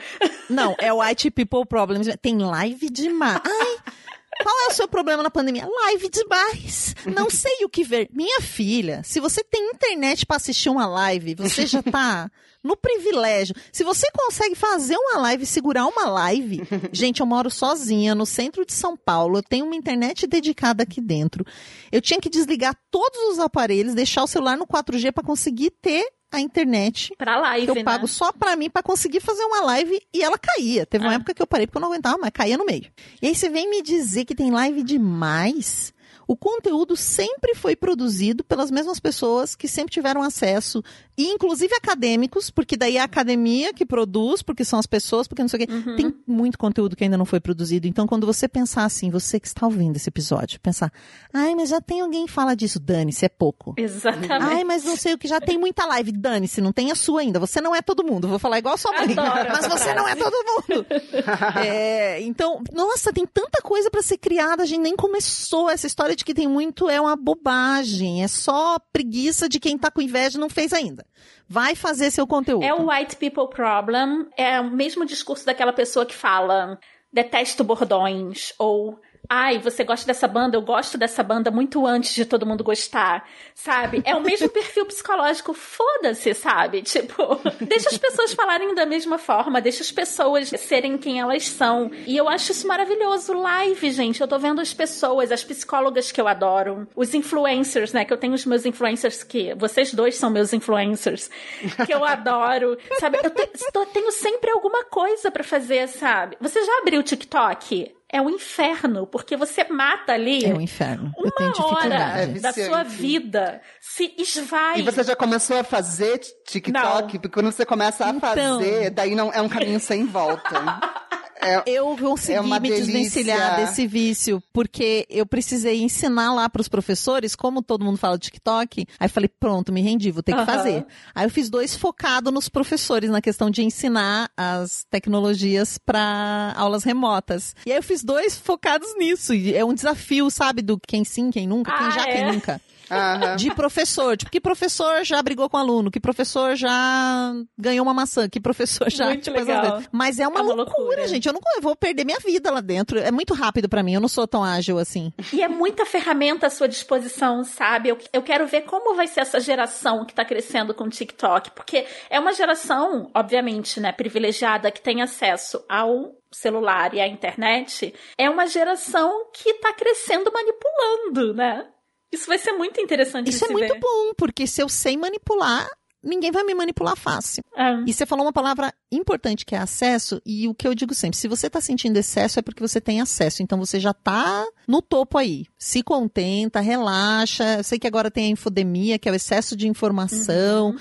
S7: Não, é o White People Problems. Tem live demais. Ai, qual é o seu problema na pandemia? Live demais. Não sei o que ver. Minha filha, se você tem internet pra assistir uma live, você já tá no privilégio. Se você consegue fazer uma live, segurar uma live. Gente, eu moro sozinha no centro de São Paulo. Eu tenho uma internet dedicada aqui dentro. Eu tinha que desligar todos os aparelhos, deixar o celular no 4G pra conseguir ter a internet
S3: Pra live,
S7: que eu
S3: né?
S7: pago só pra mim pra conseguir fazer uma live e ela caía. Teve uma
S3: Ah.
S7: época que eu parei porque eu não aguentava, mas caía no meio. E aí você vem me dizer que tem live demais? O conteúdo sempre foi produzido pelas mesmas pessoas que sempre tiveram acesso, inclusive acadêmicos, porque daí é a academia que produz, porque são as pessoas, porque não sei o quê.
S3: Uhum.
S7: Tem muito conteúdo que ainda não foi produzido. Então, quando você pensar assim, você que está ouvindo esse episódio, pensar, ai, mas já tem alguém que fala disso, dane-se, é pouco.
S3: Exatamente.
S7: Ai, mas não sei o que, já tem muita live. Dane-se, não tem a sua ainda. Você não é todo mundo. Vou falar igual sua mãe.
S3: Adoro
S7: mas você não é todo mundo. É, então, nossa, tem tanta coisa pra ser criada. A gente nem começou. Essa história de que tem muito é uma bobagem. É só preguiça de quem tá com inveja e não fez ainda. Vai fazer seu conteúdo.
S3: É o white people problem. É o mesmo discurso daquela pessoa que fala detesto bordões ou ai, você gosta dessa banda, eu gosto dessa banda muito antes de todo mundo gostar, sabe? É o mesmo perfil psicológico, foda-se, sabe? Tipo, deixa as pessoas falarem da mesma forma, deixa as pessoas serem quem elas são. E eu acho isso maravilhoso. Live, gente, eu tô vendo as pessoas, as psicólogas que eu adoro, os influencers, né? Que eu tenho os meus influencers que vocês dois são meus influencers, que eu adoro, sabe? Eu te, tenho sempre alguma coisa para fazer, sabe? Você já abriu o TikTok? É um inferno, porque você mata ali.
S7: É um inferno.
S3: Uma hora é da sua vida se esvai.
S6: E você já começou a fazer TikTok? Não. Porque quando você começa a então... fazer, daí não é um caminho sem volta.
S7: É, eu consegui é me delícia. desvencilhar desse vício, porque eu precisei ensinar lá para os professores, como todo mundo fala de TikTok. Aí falei, pronto, me rendi, vou ter que fazer. Aí eu fiz dois focados nos professores, na questão de ensinar as tecnologias para aulas remotas. E aí eu fiz dois focados nisso. E é um desafio, sabe, do quem sim, quem nunca, quem ah, já, é? quem nunca. Uhum. De professor. Tipo, que professor já brigou com aluno? Que professor já ganhou uma maçã? Que professor já.
S3: Muito tipo, legal.
S7: Mas é uma, é uma loucura, loucura, gente. Eu não eu vou perder minha vida lá dentro. É muito rápido para mim. Eu não sou tão ágil assim.
S3: E é muita ferramenta à sua disposição, sabe? Eu, eu quero ver como vai ser essa geração que tá crescendo com o TikTok. Porque é uma geração, obviamente, né, privilegiada, que tem acesso ao celular e à internet. É uma geração que tá crescendo manipulando, né? Isso vai ser muito interessante.
S7: Isso é muito
S3: ver.
S7: bom, porque se eu sei manipular, ninguém vai me manipular fácil. É. E você falou uma palavra importante que é acesso, e o que eu digo sempre, se você está sentindo excesso é porque você tem acesso, então você já está no topo aí. Se contenta, relaxa. Eu sei que agora tem a infodemia, que é o excesso de informação. Uhum.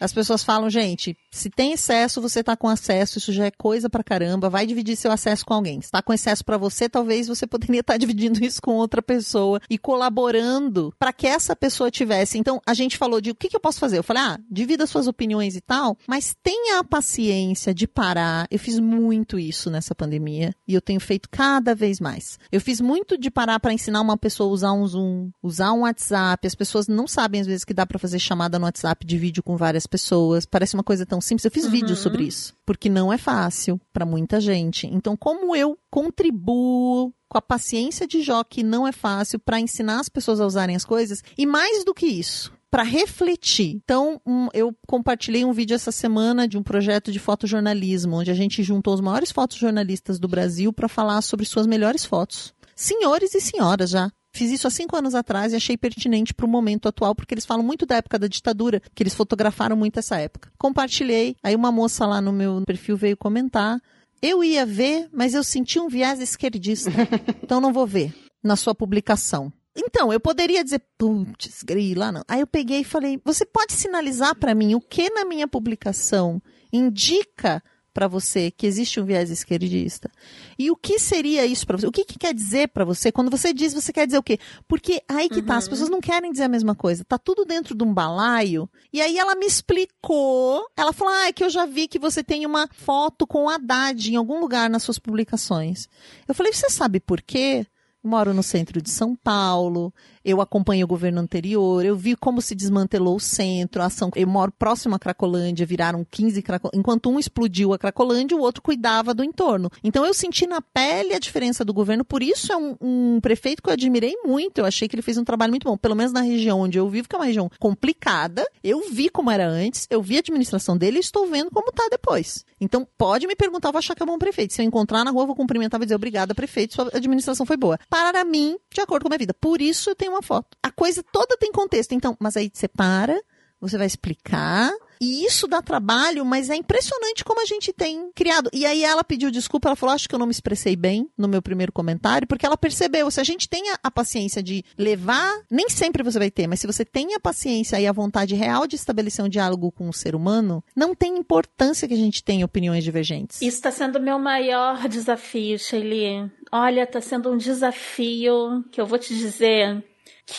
S7: As pessoas falam, gente, se tem excesso, você tá com acesso, isso já é coisa pra caramba, vai dividir seu acesso com alguém. Se tá com excesso para você, talvez você poderia estar tá dividindo isso com outra pessoa e colaborando para que essa pessoa tivesse. Então, a gente falou de o que, que eu posso fazer? Eu falei, ah, divida suas opiniões e tal, mas tenha a paciência de parar. Eu fiz muito isso nessa pandemia e eu tenho feito cada vez mais. Eu fiz muito de parar para ensinar uma pessoa a usar um Zoom, usar um WhatsApp. As pessoas não sabem às vezes que dá para fazer chamada no WhatsApp de vídeo com várias pessoas. Parece uma coisa tão simples. Eu fiz uhum. vídeos sobre isso, porque não é fácil para muita gente. Então, como eu contribuo com a paciência de Jó, que não é fácil, para ensinar as pessoas a usarem as coisas, e mais do que isso, para refletir. Então, um, eu compartilhei um vídeo essa semana de um projeto de fotojornalismo, onde a gente juntou os maiores fotojornalistas do Brasil para falar sobre suas melhores fotos. Senhores e senhoras já, Fiz isso há cinco anos atrás e achei pertinente para o momento atual, porque eles falam muito da época da ditadura, que eles fotografaram muito essa época. Compartilhei, aí uma moça lá no meu perfil veio comentar. Eu ia ver, mas eu senti um viés esquerdista, então não vou ver na sua publicação. Então, eu poderia dizer, putz, grila, não. Aí eu peguei e falei, você pode sinalizar para mim o que na minha publicação indica para você que existe um viés esquerdista? E o que seria isso para você? O que, que quer dizer para você? Quando você diz, você quer dizer o quê? Porque aí que uhum. tá, as uhum. pessoas não querem dizer a mesma coisa. Tá tudo dentro de um balaio. E aí ela me explicou. Ela falou: ah, é que eu já vi que você tem uma foto com o Haddad em algum lugar nas suas publicações. Eu falei: você sabe por quê? moro no centro de São Paulo, eu acompanho o governo anterior, eu vi como se desmantelou o centro, a ação. Eu moro próximo à Cracolândia, viraram 15 Cracolândia. Enquanto um explodiu a Cracolândia, o outro cuidava do entorno. Então eu senti na pele a diferença do governo, por isso é um, um prefeito que eu admirei muito. Eu achei que ele fez um trabalho muito bom, pelo menos na região onde eu vivo, que é uma região complicada. Eu vi como era antes, eu vi a administração dele e estou vendo como está depois. Então pode me perguntar, eu vou achar que é bom prefeito. Se eu encontrar na rua, eu vou cumprimentar e dizer obrigada, prefeito, sua administração foi boa. Para mim, de acordo com a minha vida. Por isso eu tenho uma foto. A coisa toda tem contexto. Então, mas aí você para, você vai explicar. E isso dá trabalho, mas é impressionante como a gente tem criado. E aí ela pediu desculpa, ela falou: acho que eu não me expressei bem no meu primeiro comentário, porque ela percebeu, se a gente tem a, paciência de levar, nem sempre você vai ter, mas se você tem a paciência e a vontade real de estabelecer um diálogo com o ser humano, não tem importância que a gente tenha opiniões divergentes.
S3: Isso está sendo meu maior desafio, Shelly. Olha, está sendo um desafio que eu vou te dizer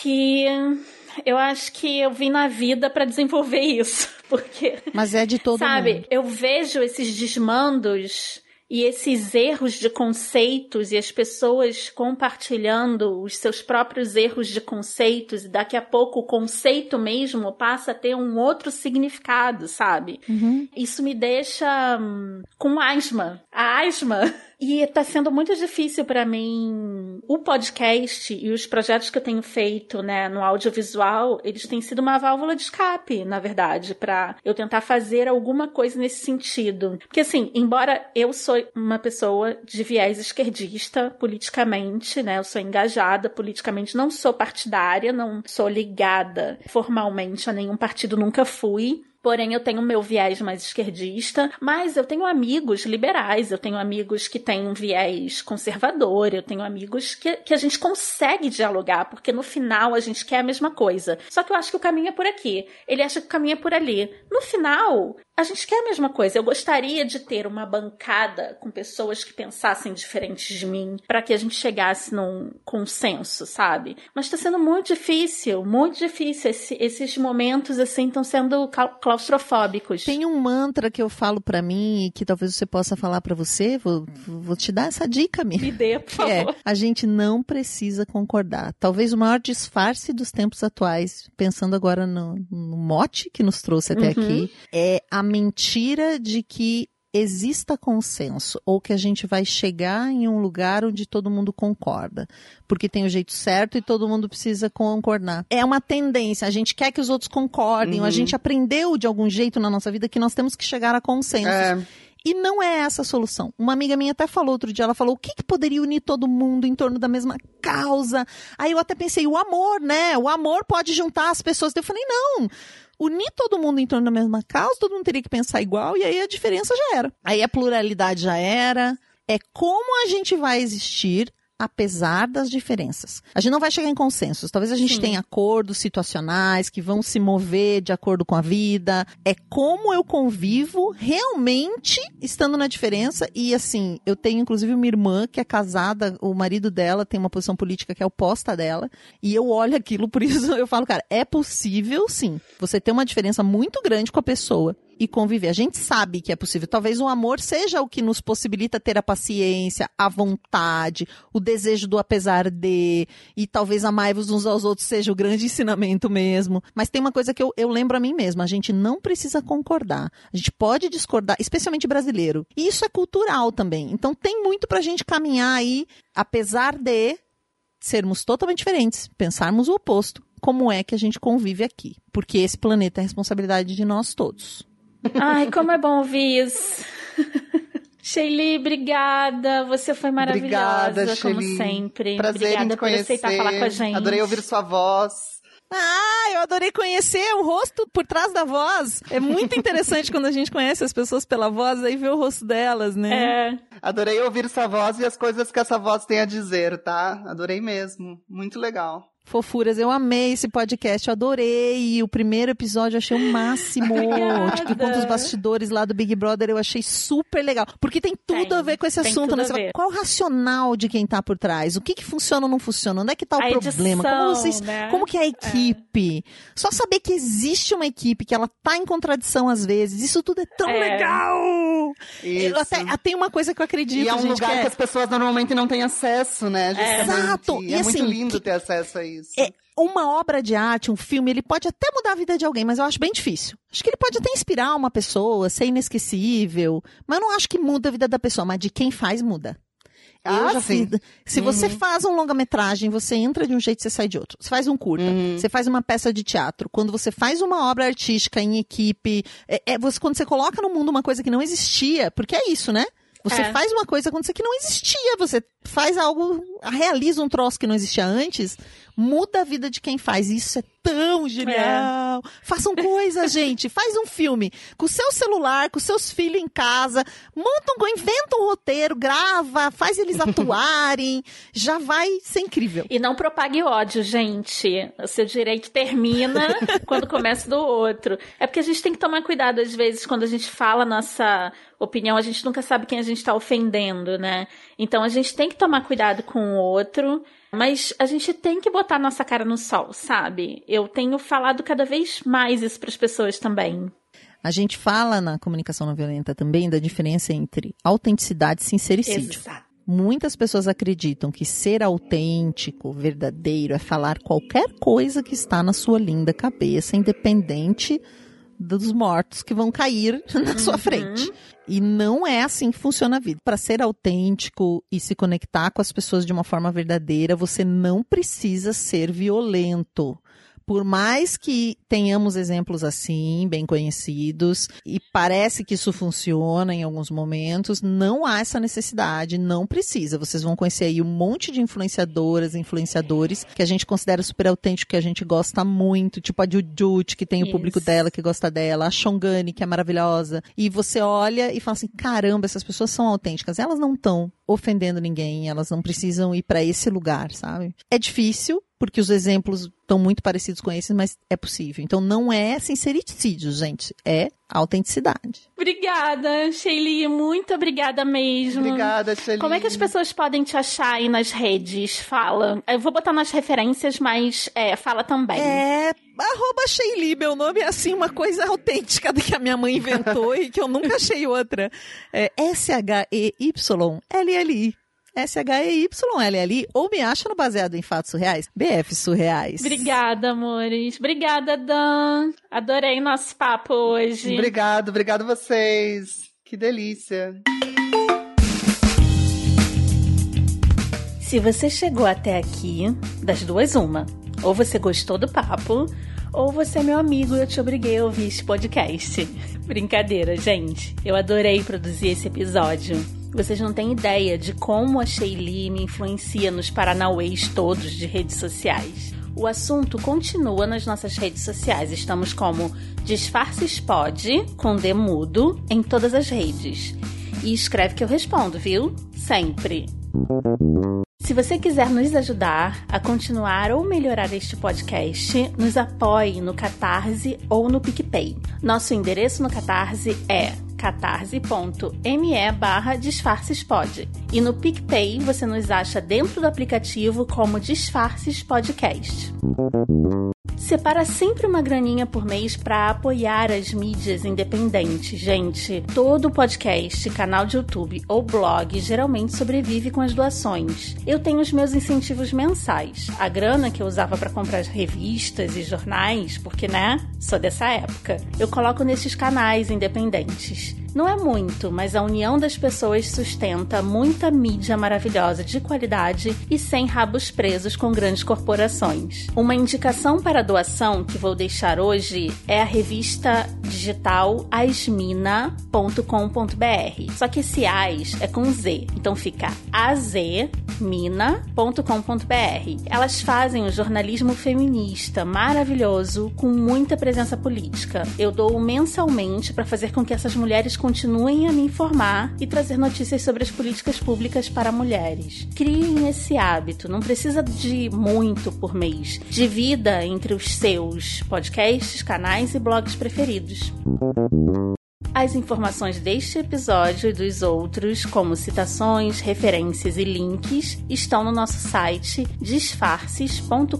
S3: que eu acho que eu vim na vida para desenvolver isso, porque
S7: Mas é de todo
S3: sabe,
S7: mundo.
S3: eu vejo esses desmandos e esses erros de conceitos e as pessoas compartilhando os seus próprios erros de conceitos e daqui a pouco o conceito mesmo passa a ter um outro significado, sabe? Uhum. Isso me deixa hum, com asma. A asma E tá sendo muito difícil para mim. O podcast e os projetos que eu tenho feito, né, no audiovisual, eles têm sido uma válvula de escape, na verdade, para eu tentar fazer alguma coisa nesse sentido. Porque assim, embora eu sou uma pessoa de viés esquerdista politicamente, né, eu sou engajada politicamente, não sou partidária, não sou ligada formalmente a nenhum partido, nunca fui. Porém, eu tenho meu viés mais esquerdista, mas eu tenho amigos liberais, eu tenho amigos que têm um viés conservador, eu tenho amigos que, que a gente consegue dialogar, porque no final a gente quer a mesma coisa. Só que eu acho que o caminho é por aqui. Ele acha que o caminho é por ali. No final, a gente quer a mesma coisa. Eu gostaria de ter uma bancada com pessoas que pensassem diferentes de mim, para que a gente chegasse num consenso, sabe? Mas tá sendo muito difícil, muito difícil. Esse, esses momentos, assim, estão sendo claustrofóbicos.
S7: Tem um mantra que eu falo para mim e que talvez você possa falar para você. Vou, vou te dar essa dica, minha.
S3: Me dê, por favor.
S7: É, a gente não precisa concordar. Talvez o maior disfarce dos tempos atuais, pensando agora no, no mote que nos trouxe até
S3: Uhum.
S7: aqui, é a mentira de que exista consenso ou que a gente vai chegar em um lugar onde todo mundo concorda, porque tem o jeito certo e todo mundo precisa concordar. É uma tendência, a gente quer que os outros concordem,
S6: Uhum.
S7: a gente aprendeu de algum jeito na nossa vida que nós temos que chegar a consenso.
S6: É,
S7: E não é essa a solução. Uma amiga minha até falou outro dia, ela falou, o que, que poderia unir todo mundo em torno da mesma causa? Aí eu até pensei, o amor, né? O amor pode juntar as pessoas. Eu falei, não. Unir todo mundo em torno da mesma causa, todo mundo teria que pensar igual, e aí a diferença já era. Aí a pluralidade já era. É como a gente vai existir apesar das diferenças. A gente não vai chegar em consensos. Talvez a gente
S3: Sim.
S7: tenha acordos situacionais que vão se mover de acordo com a vida. É como eu convivo realmente estando na diferença. E assim, eu tenho inclusive uma irmã que é casada, o marido dela tem uma posição política que é oposta dela. E eu olho aquilo, por isso eu falo, cara, é possível sim. Você ter uma diferença muito grande com a pessoa e conviver. A gente sabe que é possível. Talvez o amor seja o que nos possibilita ter a paciência, a vontade, o desejo do apesar de, e talvez amai-vos uns aos outros seja o grande ensinamento mesmo. Mas tem uma coisa que eu, eu lembro a mim mesma: a gente não precisa concordar. A gente pode discordar, especialmente brasileiro. E isso é cultural também. Então tem muito pra gente caminhar aí, apesar de sermos totalmente diferentes, pensarmos o oposto. Como é que a gente convive aqui? Porque esse planeta é responsabilidade de nós todos.
S3: Ai, como é bom ouvir isso. Sheili, obrigada. Você foi maravilhosa,
S6: Obrigada,
S3: como
S6: Shelly.
S3: sempre.
S6: Prazer
S3: obrigada
S6: em te
S3: por aceitar
S6: conhecer.
S3: falar com a gente.
S6: Adorei ouvir sua voz.
S7: Ah, eu adorei conhecer o rosto por trás da voz. É muito interessante quando a gente conhece as pessoas pela voz, aí vê o rosto delas, né?
S3: É,
S6: Adorei ouvir sua voz e as coisas que essa voz tem a dizer, tá? Adorei mesmo. Muito legal.
S7: Fofuras, eu amei esse podcast, eu adorei. O primeiro episódio eu achei o máximo.
S3: Obrigada.
S7: Tipo, conta os bastidores lá do Big Brother, eu achei super legal. Porque tem tudo
S3: Tem,
S7: a ver com esse assunto, né? fala, qual o racional de quem tá por trás? O que que funciona ou não funciona? Onde é que tá o
S3: A
S7: problema?
S3: edição,
S7: como vocês.
S3: né?
S7: Como que é a equipe? Só saber que existe uma equipe, que ela tá em contradição às vezes. Isso tudo é tão
S3: É.
S7: legal!
S6: Isso.
S7: Eu até, tem uma coisa que eu acredito,
S6: E é um
S7: gente,
S6: lugar
S7: que
S6: que,
S7: é-
S6: as pessoas normalmente não têm acesso, né? Justamente.
S7: Exato.
S6: E,
S7: E
S6: é
S7: assim,
S6: muito lindo
S7: que-
S6: ter acesso a isso.
S7: É, uma obra de arte, um filme, ele pode até mudar a vida de alguém, mas eu acho bem difícil. Acho que ele pode até inspirar uma pessoa, ser inesquecível, mas eu não acho que muda a vida da pessoa, mas de quem faz muda.
S6: Ah,
S7: eu já
S6: sim.
S7: fiz. Se você faz um longa-metragem, você entra de um jeito e você sai de outro. Você faz um curta,
S6: Uhum.
S7: você faz uma peça de teatro. Quando você faz uma obra artística em equipe, é, é você, quando você coloca no mundo uma coisa que não existia, porque é isso, né? Você
S3: É.
S7: faz uma coisa quando que não existia, você faz algo, realiza um troço que não existia antes, muda a vida de quem faz. Isso é tão genial. Façam coisas, gente. Faz um filme com o seu celular, com seus filhos em casa, monta um, inventa um roteiro, grava, faz eles atuarem, já vai ser incrível.
S3: E não propague ódio, gente. O seu direito termina quando começa do outro. É porque a gente tem que tomar cuidado, às vezes, quando a gente fala nossa opinião, a gente nunca sabe quem a gente está ofendendo, né? Então a gente tem que tomar cuidado com o outro, mas a gente tem que botar nossa cara no sol, sabe? Eu tenho falado cada vez mais isso para as pessoas também.
S7: A gente fala na comunicação não violenta também da diferença entre autenticidade e sincericídio.
S3: Exato.
S7: Muitas pessoas acreditam que ser autêntico, verdadeiro, é falar qualquer coisa que está na sua linda cabeça, independente dos mortos que vão cair na sua frente. E não é assim que funciona a vida. Para ser autêntico e se conectar com as pessoas de uma forma verdadeira, você não precisa ser violento por mais que tenhamos exemplos assim, bem conhecidos, e parece que isso funciona em alguns momentos, não há essa necessidade, não precisa. Vocês vão conhecer aí um monte de influenciadoras, influenciadores que a gente considera super autêntico, que a gente gosta muito, tipo a Jujut, que tem o público dela que gosta dela, a Shongani, que é maravilhosa. E você olha e fala assim: caramba, essas pessoas são autênticas. Elas não estão ofendendo ninguém, elas não precisam ir para esse lugar, sabe? É difícil, porque os exemplos estão muito parecidos com esses, mas é possível. Então não é sincericídio, gente, é autenticidade.
S3: Obrigada, Sheili, muito obrigada mesmo.
S6: Obrigada, Sheili.
S3: Como é que as pessoas podem te achar aí nas redes? Fala. Eu vou botar nas referências, mas é, fala também.
S7: É, arroba Sheili, meu nome é assim uma coisa autêntica que a minha mãe inventou e que eu nunca achei outra. É S-H-E-Y-L-L-I. S-H-E-Y-L-L-I, ou me acha no Baseado em Fatos Surreais, BF Surreais.
S3: Obrigada, amores. Obrigada, Dan. Adorei nosso papo hoje.
S6: Obrigado, obrigado vocês. Que delícia.
S3: Se você chegou até aqui, das duas, uma. Ou você gostou do papo, ou você é meu amigo e eu te obriguei a ouvir este podcast. Brincadeira, gente. Eu adorei produzir esse episódio. Vocês não têm ideia de como a Sheili me influencia nos paranauês todos de redes sociais. O assunto continua nas nossas redes sociais. Estamos como Disfarces Pod, com D mudo, em todas as redes. E escreve que eu respondo, viu? Sempre. Se você quiser nos ajudar a continuar ou melhorar este podcast, nos apoie no Catarse ou no PicPay. Nosso endereço no Catarse é catarse.me barra disfarcespod. E no PicPay você nos acha dentro do aplicativo como Disfarces Podcast. Separa sempre uma graninha por mês para apoiar as mídias independentes, gente. Todo podcast, canal de YouTube ou blog geralmente sobrevive com as doações. Eu tenho os meus incentivos mensais. A grana que eu usava para comprar revistas e jornais, porque né, sou dessa época, eu coloco nesses canais independentes. Não é muito, mas a união das pessoas sustenta muita mídia maravilhosa de qualidade e sem rabos presos com grandes corporações. Uma indicação para doação que vou deixar hoje é a revista digital asmina.com.br. Só que esse as é com Z, então fica azmina.com.br. Elas fazem um jornalismo feminista maravilhoso com muita presença política. Eu dou mensalmente para fazer com que essas mulheres continuem a me informar e trazer notícias sobre as políticas públicas para mulheres. Criem esse hábito, não precisa de muito por mês. Divida entre os seus podcasts, canais e blogs preferidos. As informações deste episódio e dos outros, como citações, referências e links, estão no nosso site disfarces.com.br.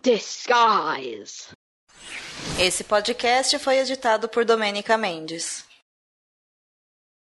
S1: Disguise. Esse podcast foi editado por Domênica Mendes.